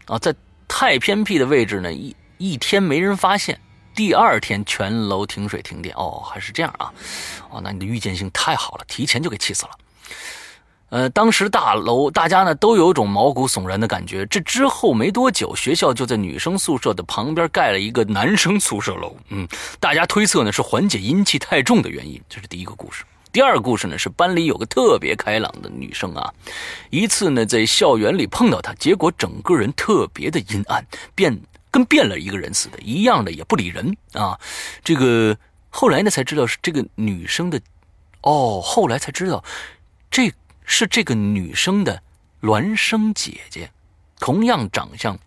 D: 啊，在太偏僻的位置呢，一一天没人发现。第二天全楼停水停电哦，还是这样啊？哦，那你的预见性太好了，提前就给气死了。呃，当时大楼大家呢都有种毛骨悚然的感觉。这之后没多久，学校就在女生宿舍的旁边盖了一个男生宿舍楼。嗯，大家推测呢是缓解阴气太重的原因。这是第一个故事。第二个故事呢是班里有个特别开朗的女生啊，一次呢在校园里碰到她，结果整个人特别的阴暗，变。跟变了一个人似的，一样的也不理人啊。这个后来呢才知道是这个女生的，哦，后来才知道这是这个女生的孪生姐姐，同样长相，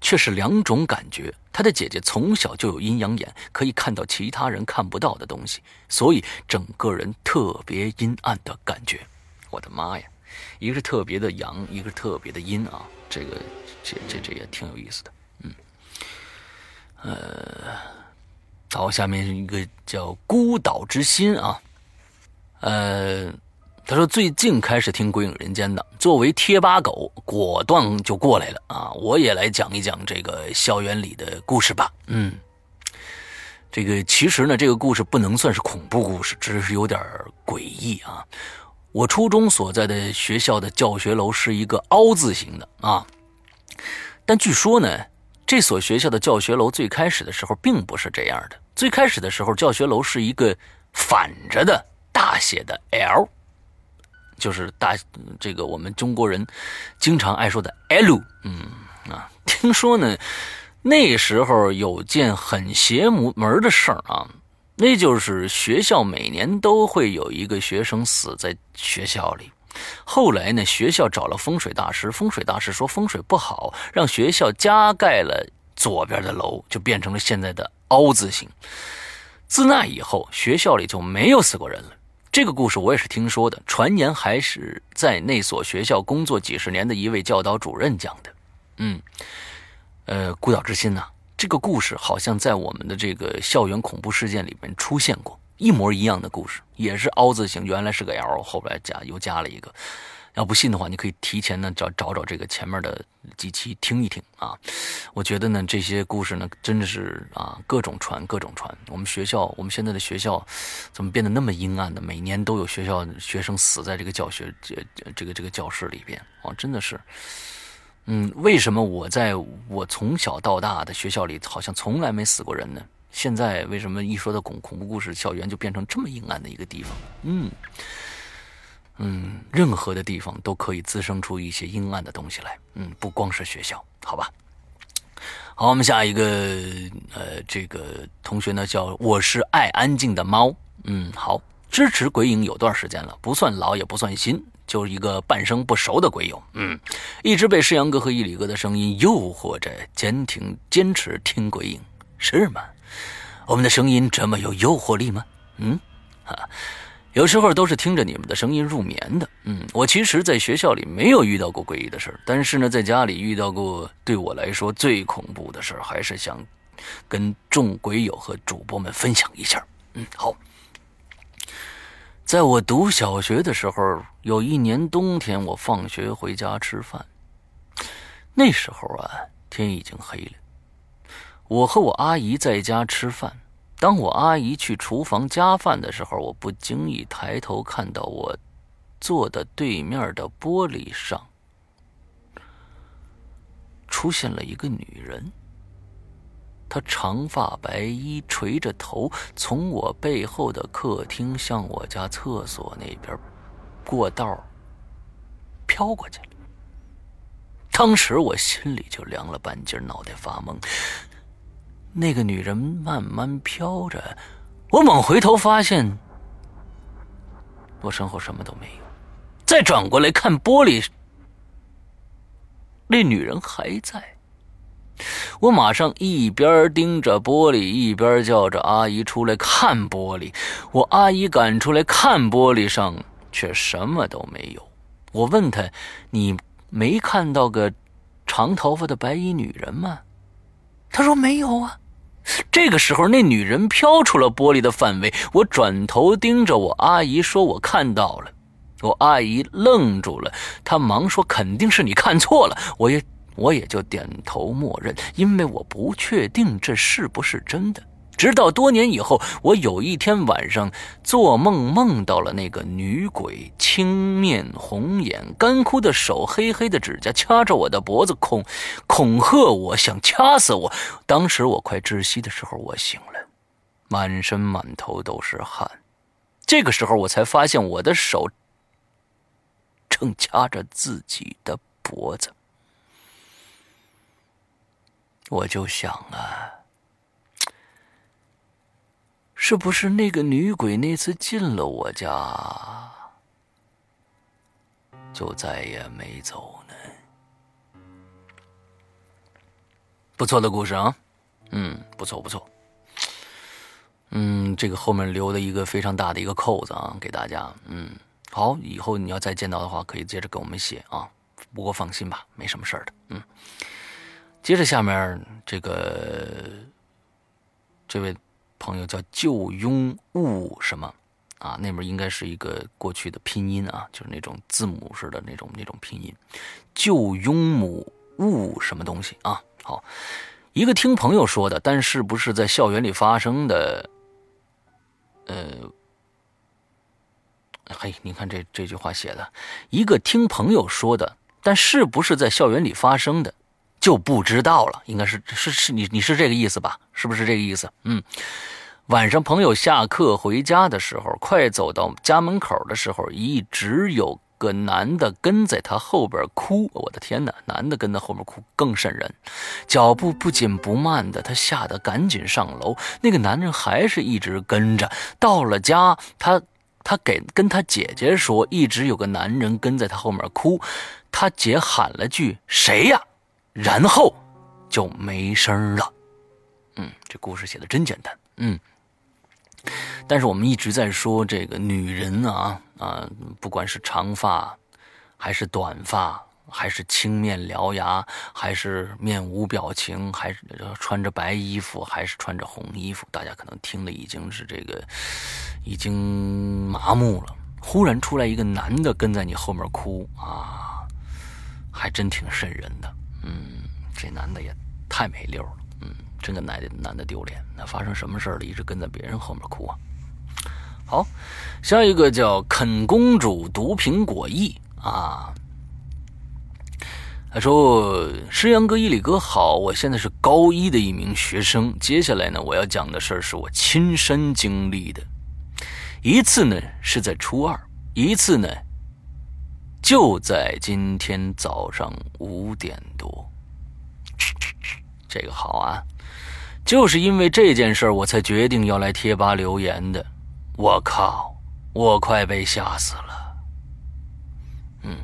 D: 却是两种感觉。她的姐姐从小就有阴阳眼，可以看到其他人看不到的东西，所以整个人特别阴暗的感觉。我的妈呀，一个是特别的阳，一个是特别的阴啊，这个。这这这也挺有意思的，嗯，呃，好，下面是一个叫孤岛之心啊，呃，他说最近开始听《鬼影人间》的，作为贴吧狗，果断就过来了啊！我也来讲一讲这个校园里的故事吧，嗯，这个其实呢，这个故事不能算是恐怖故事，只是有点诡异啊。我初中所在的学校的教学楼是一个凹字形的啊。但据说呢，这所学校的教学楼最开始的时候并不是这样的。最开始的时候，教学楼是一个反着的大写的 L，就是大这个我们中国人经常爱说的 L。嗯啊，听说呢，那时候有件很邪门的事儿啊，那就是学校每年都会有一个学生死在学校里。后来呢，学校找了风水大师，风水大师说风水不好，让学校加盖了左边的楼，就变成了现在的凹字形。自那以后，学校里就没有死过人了。这个故事我也是听说的，传言还是在那所学校工作几十年的一位教导主任讲的。嗯，呃，孤岛之心呢，这个故事好像在我们的这个校园恐怖事件里面出现过。一模一样的故事，也是凹字形，原来是个 L，后边加又加了一个。要不信的话，你可以提前呢找找找这个前面的几期听一听啊。我觉得呢，这些故事呢，真的是啊，各种传，各种传。我们学校，我们现在的学校，怎么变得那么阴暗的？每年都有学校学生死在这个教学这这个这个教室里边啊，真的是。嗯，为什么我在我从小到大的学校里，好像从来没死过人呢？现在为什么一说到恐恐怖故事，校园就变成这么阴暗的一个地方？嗯嗯，任何的地方都可以滋生出一些阴暗的东西来。嗯，不光是学校，好吧。好，我们下一个，呃，这个同学呢叫我是爱安静的猫。嗯，好，支持鬼影有段时间了，不算老也不算新，就是一个半生不熟的鬼友。嗯，一直被世阳哥和伊里哥的声音诱惑着，坚挺坚持听鬼影，是吗？我们的声音这么有诱惑力吗？嗯，哈，有时候都是听着你们的声音入眠的。嗯，我其实在学校里没有遇到过诡异的事但是呢，在家里遇到过对我来说最恐怖的事还是想跟众鬼友和主播们分享一下。嗯，好，在我读小学的时候有一年冬天我放学回家吃饭。那时候啊天已经黑了。我和我阿姨在家吃饭。当我阿姨去厨房夹饭的时候我不经意抬头看到我坐的对面的玻璃上出现了一个女人她长发白衣，垂着头，从我背后的客厅向我家厕所那边过道飘过去了。当时我心里就凉了半截，脑袋发懵。那个女人慢慢飘着，我猛回头发现，我身后什么都没有。再转过来看玻璃，那女人还在。我马上一边盯着玻璃，一边叫着阿姨出来看玻璃。我阿姨赶出来看玻璃上，却什么都没有。我问她：“你没看到个长头发的白衣女人吗？”她说：“没有啊。”这个时候，那女人飘出了玻璃的范围。我转头盯着我阿姨说：“我看到了。”我阿姨愣住了，她忙说：“肯定是你看错了。”我也。我也就点头默认，因为我不确定这是不是真的。直到多年以后，我有一天晚上做梦，梦到了那个女鬼，青面红眼，干枯的手，黑黑的指甲，掐着我的脖子，恐恐吓我，想掐死我。当时我快窒息的时候，我醒了，满身满头都是汗。这个时候，我才发现我的手正掐着自己的脖子。我就想啊，是不是那个女鬼那次进了我家，就再也没走呢？不错的故事啊，嗯，不错不错，嗯，这个后面留了一个非常大的一个扣子啊，给大家，嗯，好，以后你要再见到的话，可以接着给我们写啊，不过放心吧，没什么事儿的，嗯。接着下面这个这位朋友叫旧庸物什么啊？那边应该是一个过去的拼音啊，就是那种字母式的那种那种拼音。旧庸母物什么东西啊？好，一个听朋友说的，但是不是在校园里发生的？呃，嘿，你看这这句话写的，一个听朋友说的，但是不是在校园里发生的？就不知道了，应该是是是你你是这个意思吧？是不是这个意思？嗯，晚上朋友下课回家的时候，快走到家门口的时候，一直有个男的跟在他后边哭。我的天哪，男的跟在后面哭更瘆人，脚步不紧不慢的，他吓得赶紧上楼。那个男人还是一直跟着，到了家，他他给跟他姐姐说，一直有个男人跟在他后面哭。他姐喊了句：“谁呀？”然后就没声了。嗯，这故事写的真简单。嗯，但是我们一直在说这个女人啊啊，不管是长发，还是短发，还是青面獠牙，还是面无表情，还是穿着白衣服，还是穿着红衣服，大家可能听的已经是这个已经麻木了。忽然出来一个男的跟在你后面哭啊，还真挺瘆人的。嗯，这男的也太没溜了。嗯，真给男的男的丢脸。那发生什么事了？一直跟在别人后面哭啊。好，下一个叫啃公主毒苹果意啊。他说：“诗阳哥、伊里哥好，我现在是高一的一名学生。接下来呢，我要讲的事儿是我亲身经历的。一次呢是在初二，一次呢。”就在今天早上五点多，这个好啊！就是因为这件事我才决定要来贴吧留言的。我靠，我快被吓死了。嗯，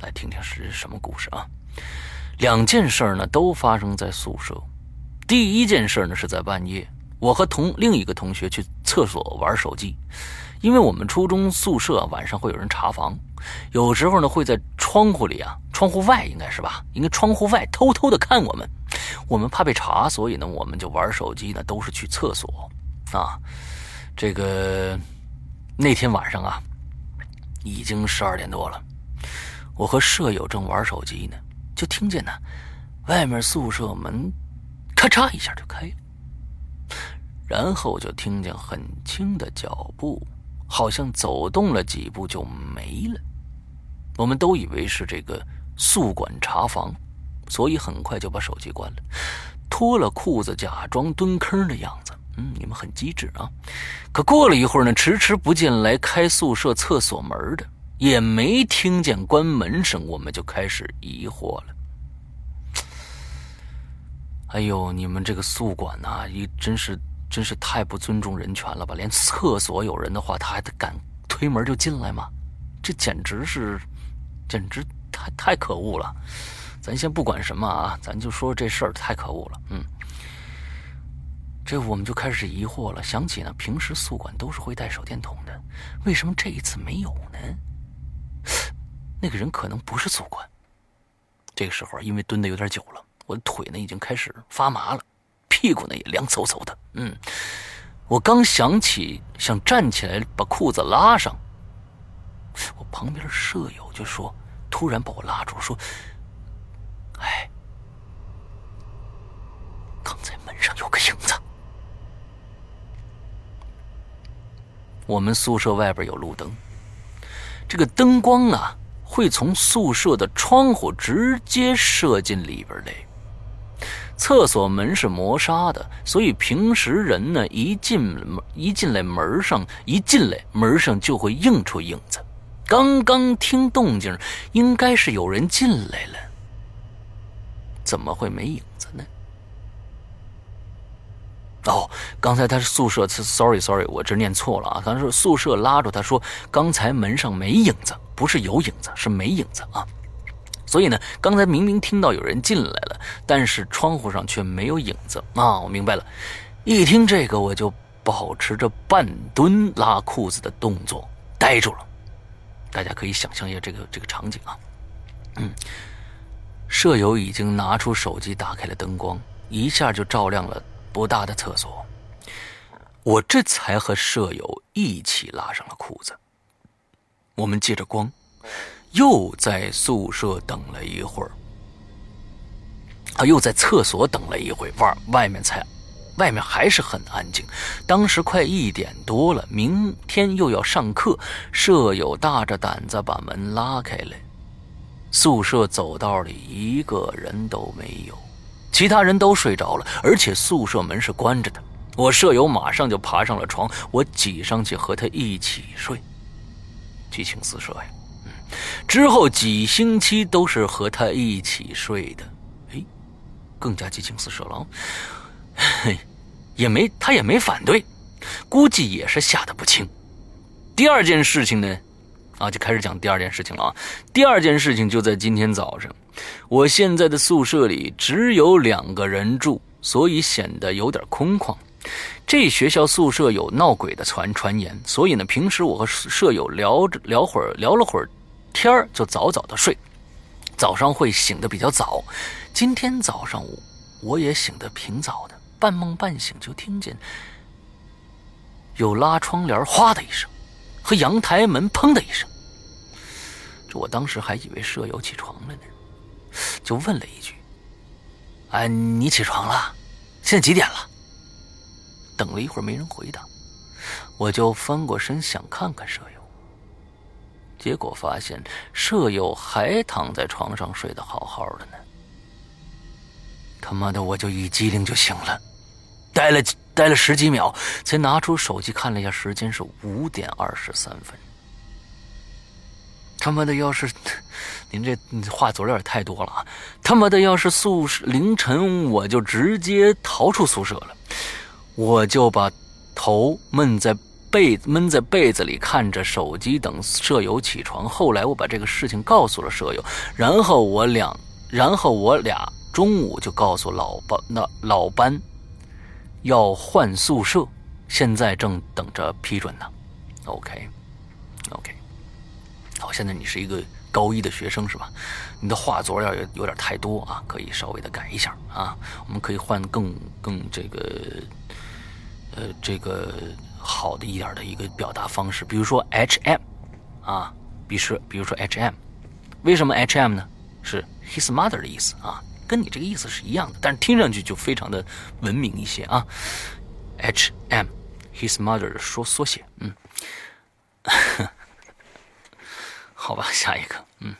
D: 来听听是什么故事啊？两件事呢都发生在宿舍。第一件事呢是在半夜，我和同另一个同学去厕所玩手机，因为我们初中宿舍晚上会有人查房。有时候呢，会在窗户里啊，窗户外应该是吧？应该窗户外偷偷的看我们。我们怕被查，所以呢，我们就玩手机呢，都是去厕所啊。这个那天晚上啊，已经十二点多了，我和舍友正玩手机呢，就听见呢，外面宿舍门咔嚓一下就开了，然后就听见很轻的脚步，好像走动了几步就没了。我们都以为是这个宿管查房，所以很快就把手机关了，脱了裤子，假装蹲坑的样子。嗯，你们很机智啊。可过了一会儿呢，迟迟不见来开宿舍厕所门的，也没听见关门声，我们就开始疑惑了。哎呦，你们这个宿管呐，一真是真是太不尊重人权了吧？连厕所有人的话，他还得敢推门就进来吗？这简直是，简直太太可恶了。咱先不管什么啊，咱就说这事儿太可恶了。嗯，这我们就开始疑惑了，想起呢，平时宿管都是会带手电筒的，为什么这一次没有呢？那个人可能不是宿管。这个时候，因为蹲的有点久了，我的腿呢已经开始发麻了，屁股呢也凉飕飕的。嗯，我刚想起想站起来把裤子拉上，我旁边舍友就说，突然把我拉住，说。哎，刚才门上有个影子。我们宿舍外边有路灯，这个灯光啊会从宿舍的窗户直接射进里边来。厕所门是磨砂的，所以平时人呢一进门一进来门上一进来门上就会映出影子。刚刚听动静，应该是有人进来了。怎么会没影子呢？哦，刚才他是宿舍，sorry sorry，我这念错了啊。他说宿舍拉住他说，刚才门上没影子，不是有影子，是没影子啊。所以呢，刚才明明听到有人进来了，但是窗户上却没有影子啊。我明白了，一听这个，我就保持着半蹲拉裤子的动作呆住了。大家可以想象一下这个这个场景啊，嗯。舍友已经拿出手机，打开了灯光，一下就照亮了不大的厕所。我这才和舍友一起拉上了裤子。我们借着光，又在宿舍等了一会儿，啊，又在厕所等了一会儿，外面才，外面还是很安静。当时快一点多了，明天又要上课，舍友大着胆子把门拉开了。宿舍走道里一个人都没有，其他人都睡着了，而且宿舍门是关着的。我舍友马上就爬上了床，我挤上去和他一起睡，激情四射呀！之后几星期都是和他一起睡的，哎，更加激情四射了。嘿，也没他也没反对，估计也是吓得不轻。第二件事情呢？啊，就开始讲第二件事情了啊！第二件事情就在今天早上，我现在的宿舍里只有两个人住，所以显得有点空旷。这学校宿舍有闹鬼的传传言，所以呢，平时我和舍友聊着聊会儿，聊了会儿天儿就早早的睡，早上会醒得比较早。今天早上我也醒得挺早的，半梦半醒就听见有拉窗帘哗的一声。和阳台门砰的一声，这我当时还以为舍友起床了呢，就问了一句：“哎，你起床了？现在几点了？”等了一会儿没人回答，我就翻过身想看看舍友，结果发现舍友还躺在床上睡得好好的呢。他妈的，我就一激灵就醒了，待了。待了十几秒，才拿出手机看了一下时间，是五点二十三分。他妈的，要是您这话嘴有点太多了啊！他妈的，要是宿舍凌晨，我就直接逃出宿舍了，我就把头闷在被闷在被子里，看着手机等舍友起床。后来我把这个事情告诉了舍友，然后我俩，然后我俩中午就告诉老班那老班。要换宿舍，现在正等着批准呢。OK，OK，好，现在你是一个高一的学生是吧？你的画作要有有点太多啊，可以稍微的改一下啊。我们可以换更更这个呃这个好的一点的一个表达方式，比如说 HM 啊，比如说比如说 HM，为什么 HM 呢？是 his mother 的意思啊。跟你这个意思是一样的，但是听上去就非常的文明一些啊。H M，his mother 的缩写，嗯，好吧，下一个，嗯，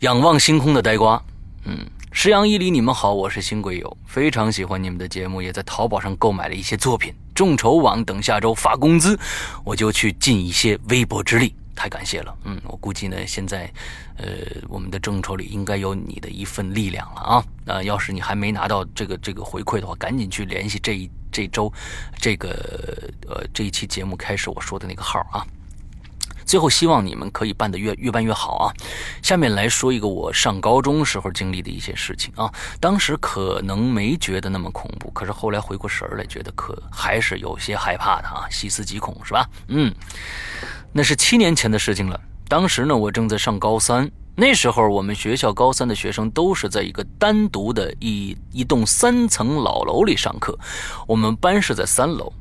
D: 仰望星空的呆瓜，嗯，石阳一里，你们好，我是新贵友，非常喜欢你们的节目，也在淘宝上购买了一些作品。众筹网等下周发工资，我就去尽一些微薄之力。太感谢了，嗯，我估计呢，现在，呃，我们的众筹里应该有你的一份力量了啊。呃要是你还没拿到这个这个回馈的话，赶紧去联系这一这周，这个呃这一期节目开始我说的那个号啊。最后，希望你们可以办得越越办越好啊！下面来说一个我上高中时候经历的一些事情啊。当时可能没觉得那么恐怖，可是后来回过神来，觉得可还是有些害怕的啊，细思极恐是吧？嗯，那是七年前的事情了。当时呢，我正在上高三，那时候我们学校高三的学生都是在一个单独的一一栋三层老楼里上课，我们班是在三楼。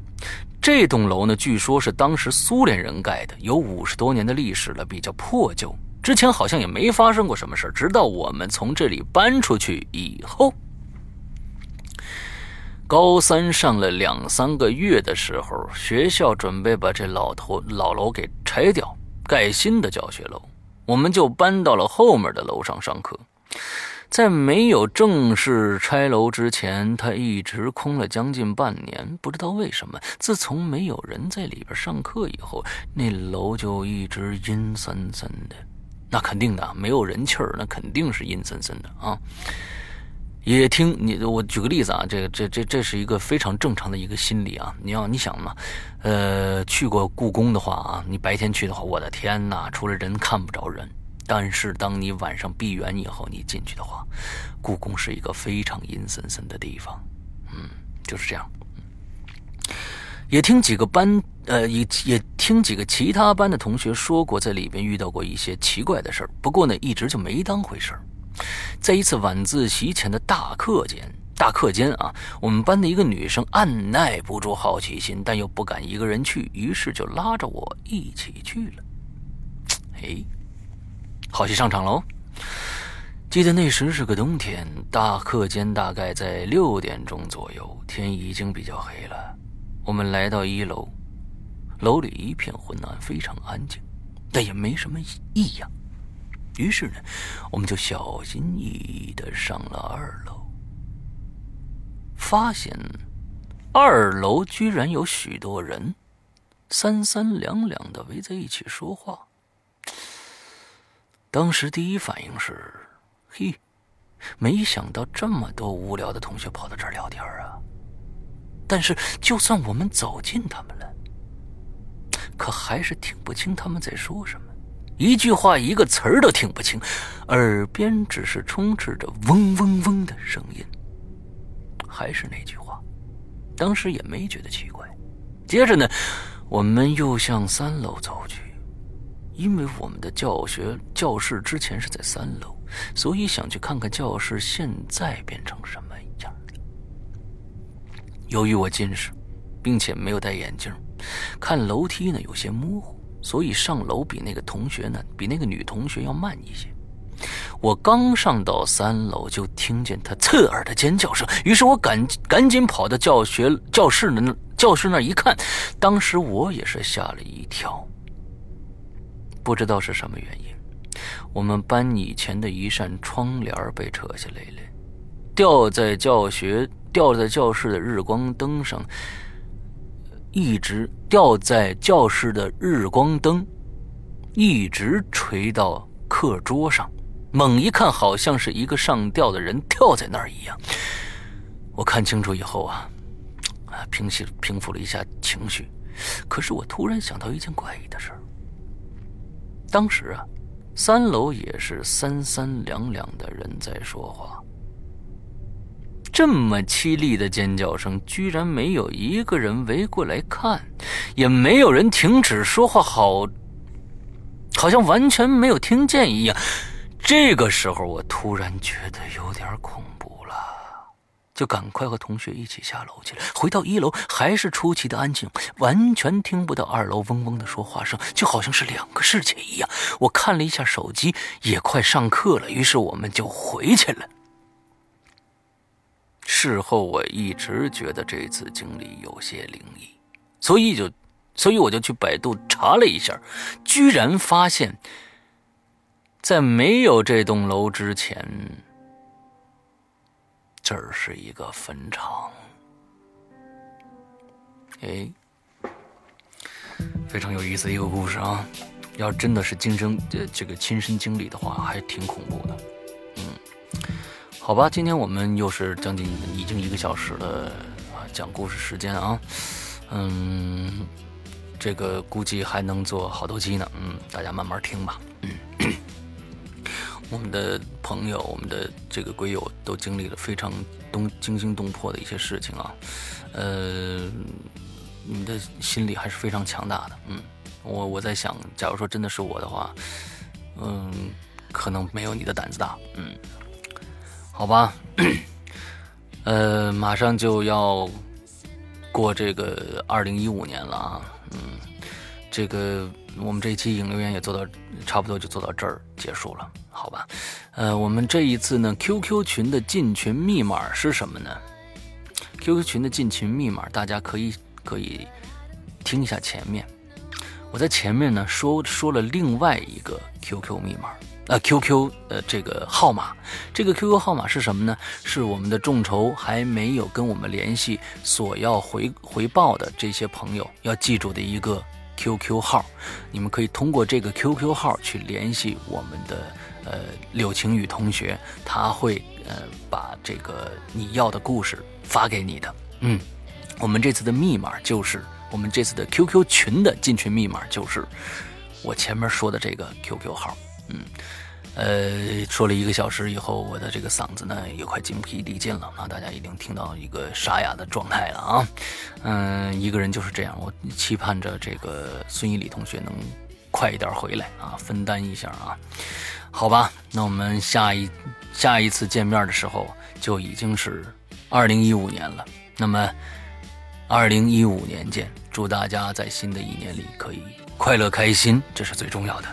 D: 这栋楼呢，据说是当时苏联人盖的，有五十多年的历史了，比较破旧。之前好像也没发生过什么事直到我们从这里搬出去以后，高三上了两三个月的时候，学校准备把这老头老楼给拆掉，盖新的教学楼，我们就搬到了后面的楼上上课。在没有正式拆楼之前，它一直空了将近半年。不知道为什么，自从没有人在里边上课以后，那楼就一直阴森森的。那肯定的，没有人气儿，那肯定是阴森森的啊。也听你，我举个例子啊，这个这这这是一个非常正常的一个心理啊。你要你想嘛，呃，去过故宫的话啊，你白天去的话，我的天哪，除了人看不着人。但是，当你晚上闭园以后，你进去的话，故宫是一个非常阴森森的地方。嗯，就是这样。也听几个班，呃，也也听几个其他班的同学说过，在里边遇到过一些奇怪的事儿。不过呢，一直就没当回事儿。在一次晚自习前的大课间，大课间啊，我们班的一个女生按耐不住好奇心，但又不敢一个人去，于是就拉着我一起去了。哎。好戏上场喽！记得那时是个冬天，大课间大概在六点钟左右，天已经比较黑了。我们来到一楼，楼里一片昏暗，非常安静，但也没什么异样。于是呢，我们就小心翼翼的上了二楼，发现二楼居然有许多人，三三两两的围在一起说话。当时第一反应是，嘿，没想到这么多无聊的同学跑到这儿聊天啊！但是就算我们走近他们了，可还是听不清他们在说什么，一句话一个词儿都听不清，耳边只是充斥着嗡嗡嗡的声音。还是那句话，当时也没觉得奇怪。接着呢，我们又向三楼走去。因为我们的教学教室之前是在三楼，所以想去看看教室现在变成什么样。由于我近视，并且没有戴眼镜，看楼梯呢有些模糊，所以上楼比那个同学呢，比那个女同学要慢一些。我刚上到三楼，就听见她刺耳的尖叫声，于是我赶赶紧跑到教学教室那教室那一看，当时我也是吓了一跳。不知道是什么原因，我们班以前的一扇窗帘被扯下来了，吊在教学、吊在教室的日光灯上，一直吊在教室的日光灯，一直垂到课桌上。猛一看，好像是一个上吊的人吊在那儿一样。我看清楚以后啊，啊，平息平复了一下情绪，可是我突然想到一件怪异的事儿。当时啊，三楼也是三三两两的人在说话，这么凄厉的尖叫声，居然没有一个人围过来看，也没有人停止说话，好，好像完全没有听见一样。这个时候，我突然觉得有点恐。就赶快和同学一起下楼去了。回到一楼，还是出奇的安静，完全听不到二楼嗡嗡的说话声，就好像是两个世界一样。我看了一下手机，也快上课了，于是我们就回去了。事后我一直觉得这次经历有些灵异，所以就，所以我就去百度查了一下，居然发现，在没有这栋楼之前。这儿是一个坟场。哎，非常有意思的一个故事啊！要真的是亲身呃这个亲身经历的话，还挺恐怖的。嗯，好吧，今天我们又是将近已经一个小时的啊讲故事时间啊，嗯，这个估计还能做好多期呢。嗯，大家慢慢听吧。嗯，我们的朋友，我们的这个鬼友都经历了非常动惊心动魄的一些事情啊，呃。你的心理还是非常强大的，嗯，我我在想，假如说真的是我的话，嗯，可能没有你的胆子大，嗯，好吧，呃，马上就要过这个二零一五年了啊，嗯，这个我们这一期影留言也做到差不多就做到这儿结束了，好吧，呃，我们这一次呢，QQ 群的进群密码是什么呢？QQ 群的进群密码大家可以。可以听一下前面，我在前面呢说说了另外一个 QQ 密码，呃，QQ 呃这个号码，这个 QQ 号码是什么呢？是我们的众筹还没有跟我们联系，索要回回报的这些朋友要记住的一个 QQ 号，你们可以通过这个 QQ 号去联系我们的呃柳晴雨同学，他会呃把这个你要的故事发给你的，嗯。我们这次的密码就是我们这次的 QQ 群的进群密码就是我前面说的这个 QQ 号，嗯，呃，说了一个小时以后，我的这个嗓子呢也快精疲力尽了啊，大家已经听到一个沙哑的状态了啊，嗯，一个人就是这样，我期盼着这个孙一礼同学能快一点回来啊，分担一下啊，好吧，那我们下一下一次见面的时候就已经是二零一五年了，那么。二零一五年见，祝大家在新的一年里可以快乐开心，这是最重要的。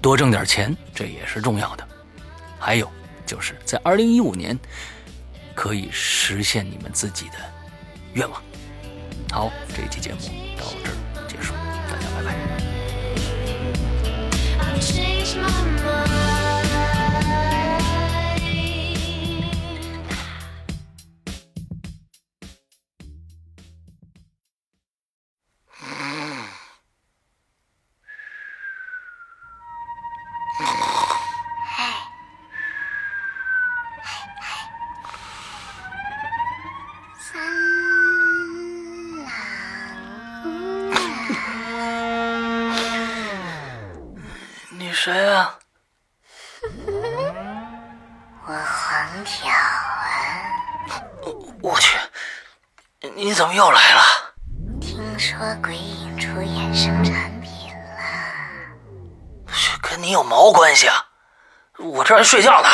D: 多挣点钱，这也是重要的。还有就是在二零一五年，可以实现你们自己的愿望。好，这期节目到这儿结束，大家拜拜。
B: 这还睡觉呢，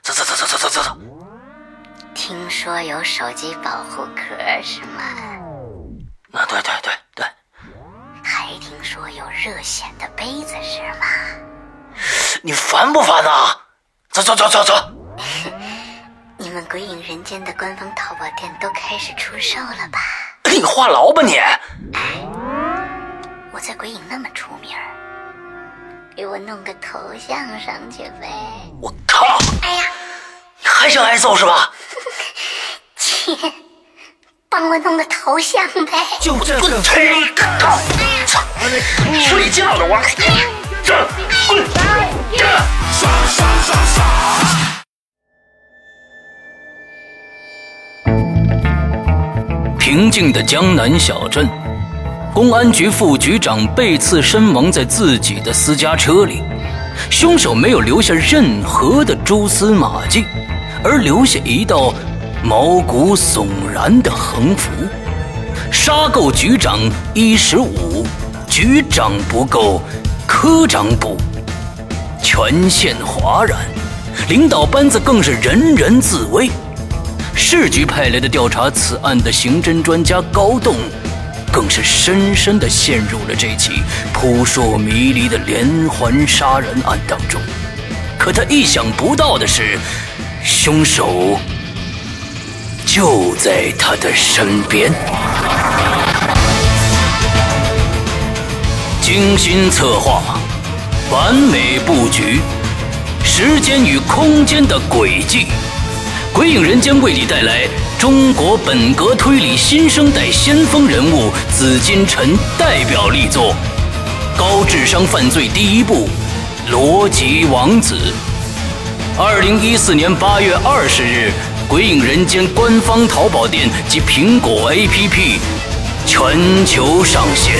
B: 走走走走走走走走。
E: 听说有手机保护壳是吗？
B: 啊，对对对对。
E: 还听说有热显的杯子是吗？
B: 你烦不烦啊？走走走走走。
E: 你们鬼影人间的官方淘宝店都开始出售了吧？
B: 你话痨吧你？
E: 我在鬼影那么出名给我弄个头像上去呗！
B: 我靠！
E: 哎呀，
B: 你还想挨揍是吧？
E: 切，帮我弄个头像呗！
B: 就这个吹操！睡觉呢我！这滚！这
D: 平静的江南小镇。公安局副局长被刺身亡在自己的私家车里，凶手没有留下任何的蛛丝马迹，而留下一道毛骨悚然的横幅：“杀够局长一十五，局长不够，科长补。”全县哗然，领导班子更是人人自危。市局派来的调查此案的刑侦专家高栋。更是深深的陷入了这起扑朔迷离的连环杀人案当中。可他意想不到的是，凶手就在他的身边。精心策划，完美布局，时间与空间的轨迹。鬼影人间为你带来中国本格推理新生代先锋人物紫金陈代表力作《高智商犯罪第一部：逻辑王子》。二零一四年八月二十日，鬼影人间官方淘宝店及苹果 APP 全球上线。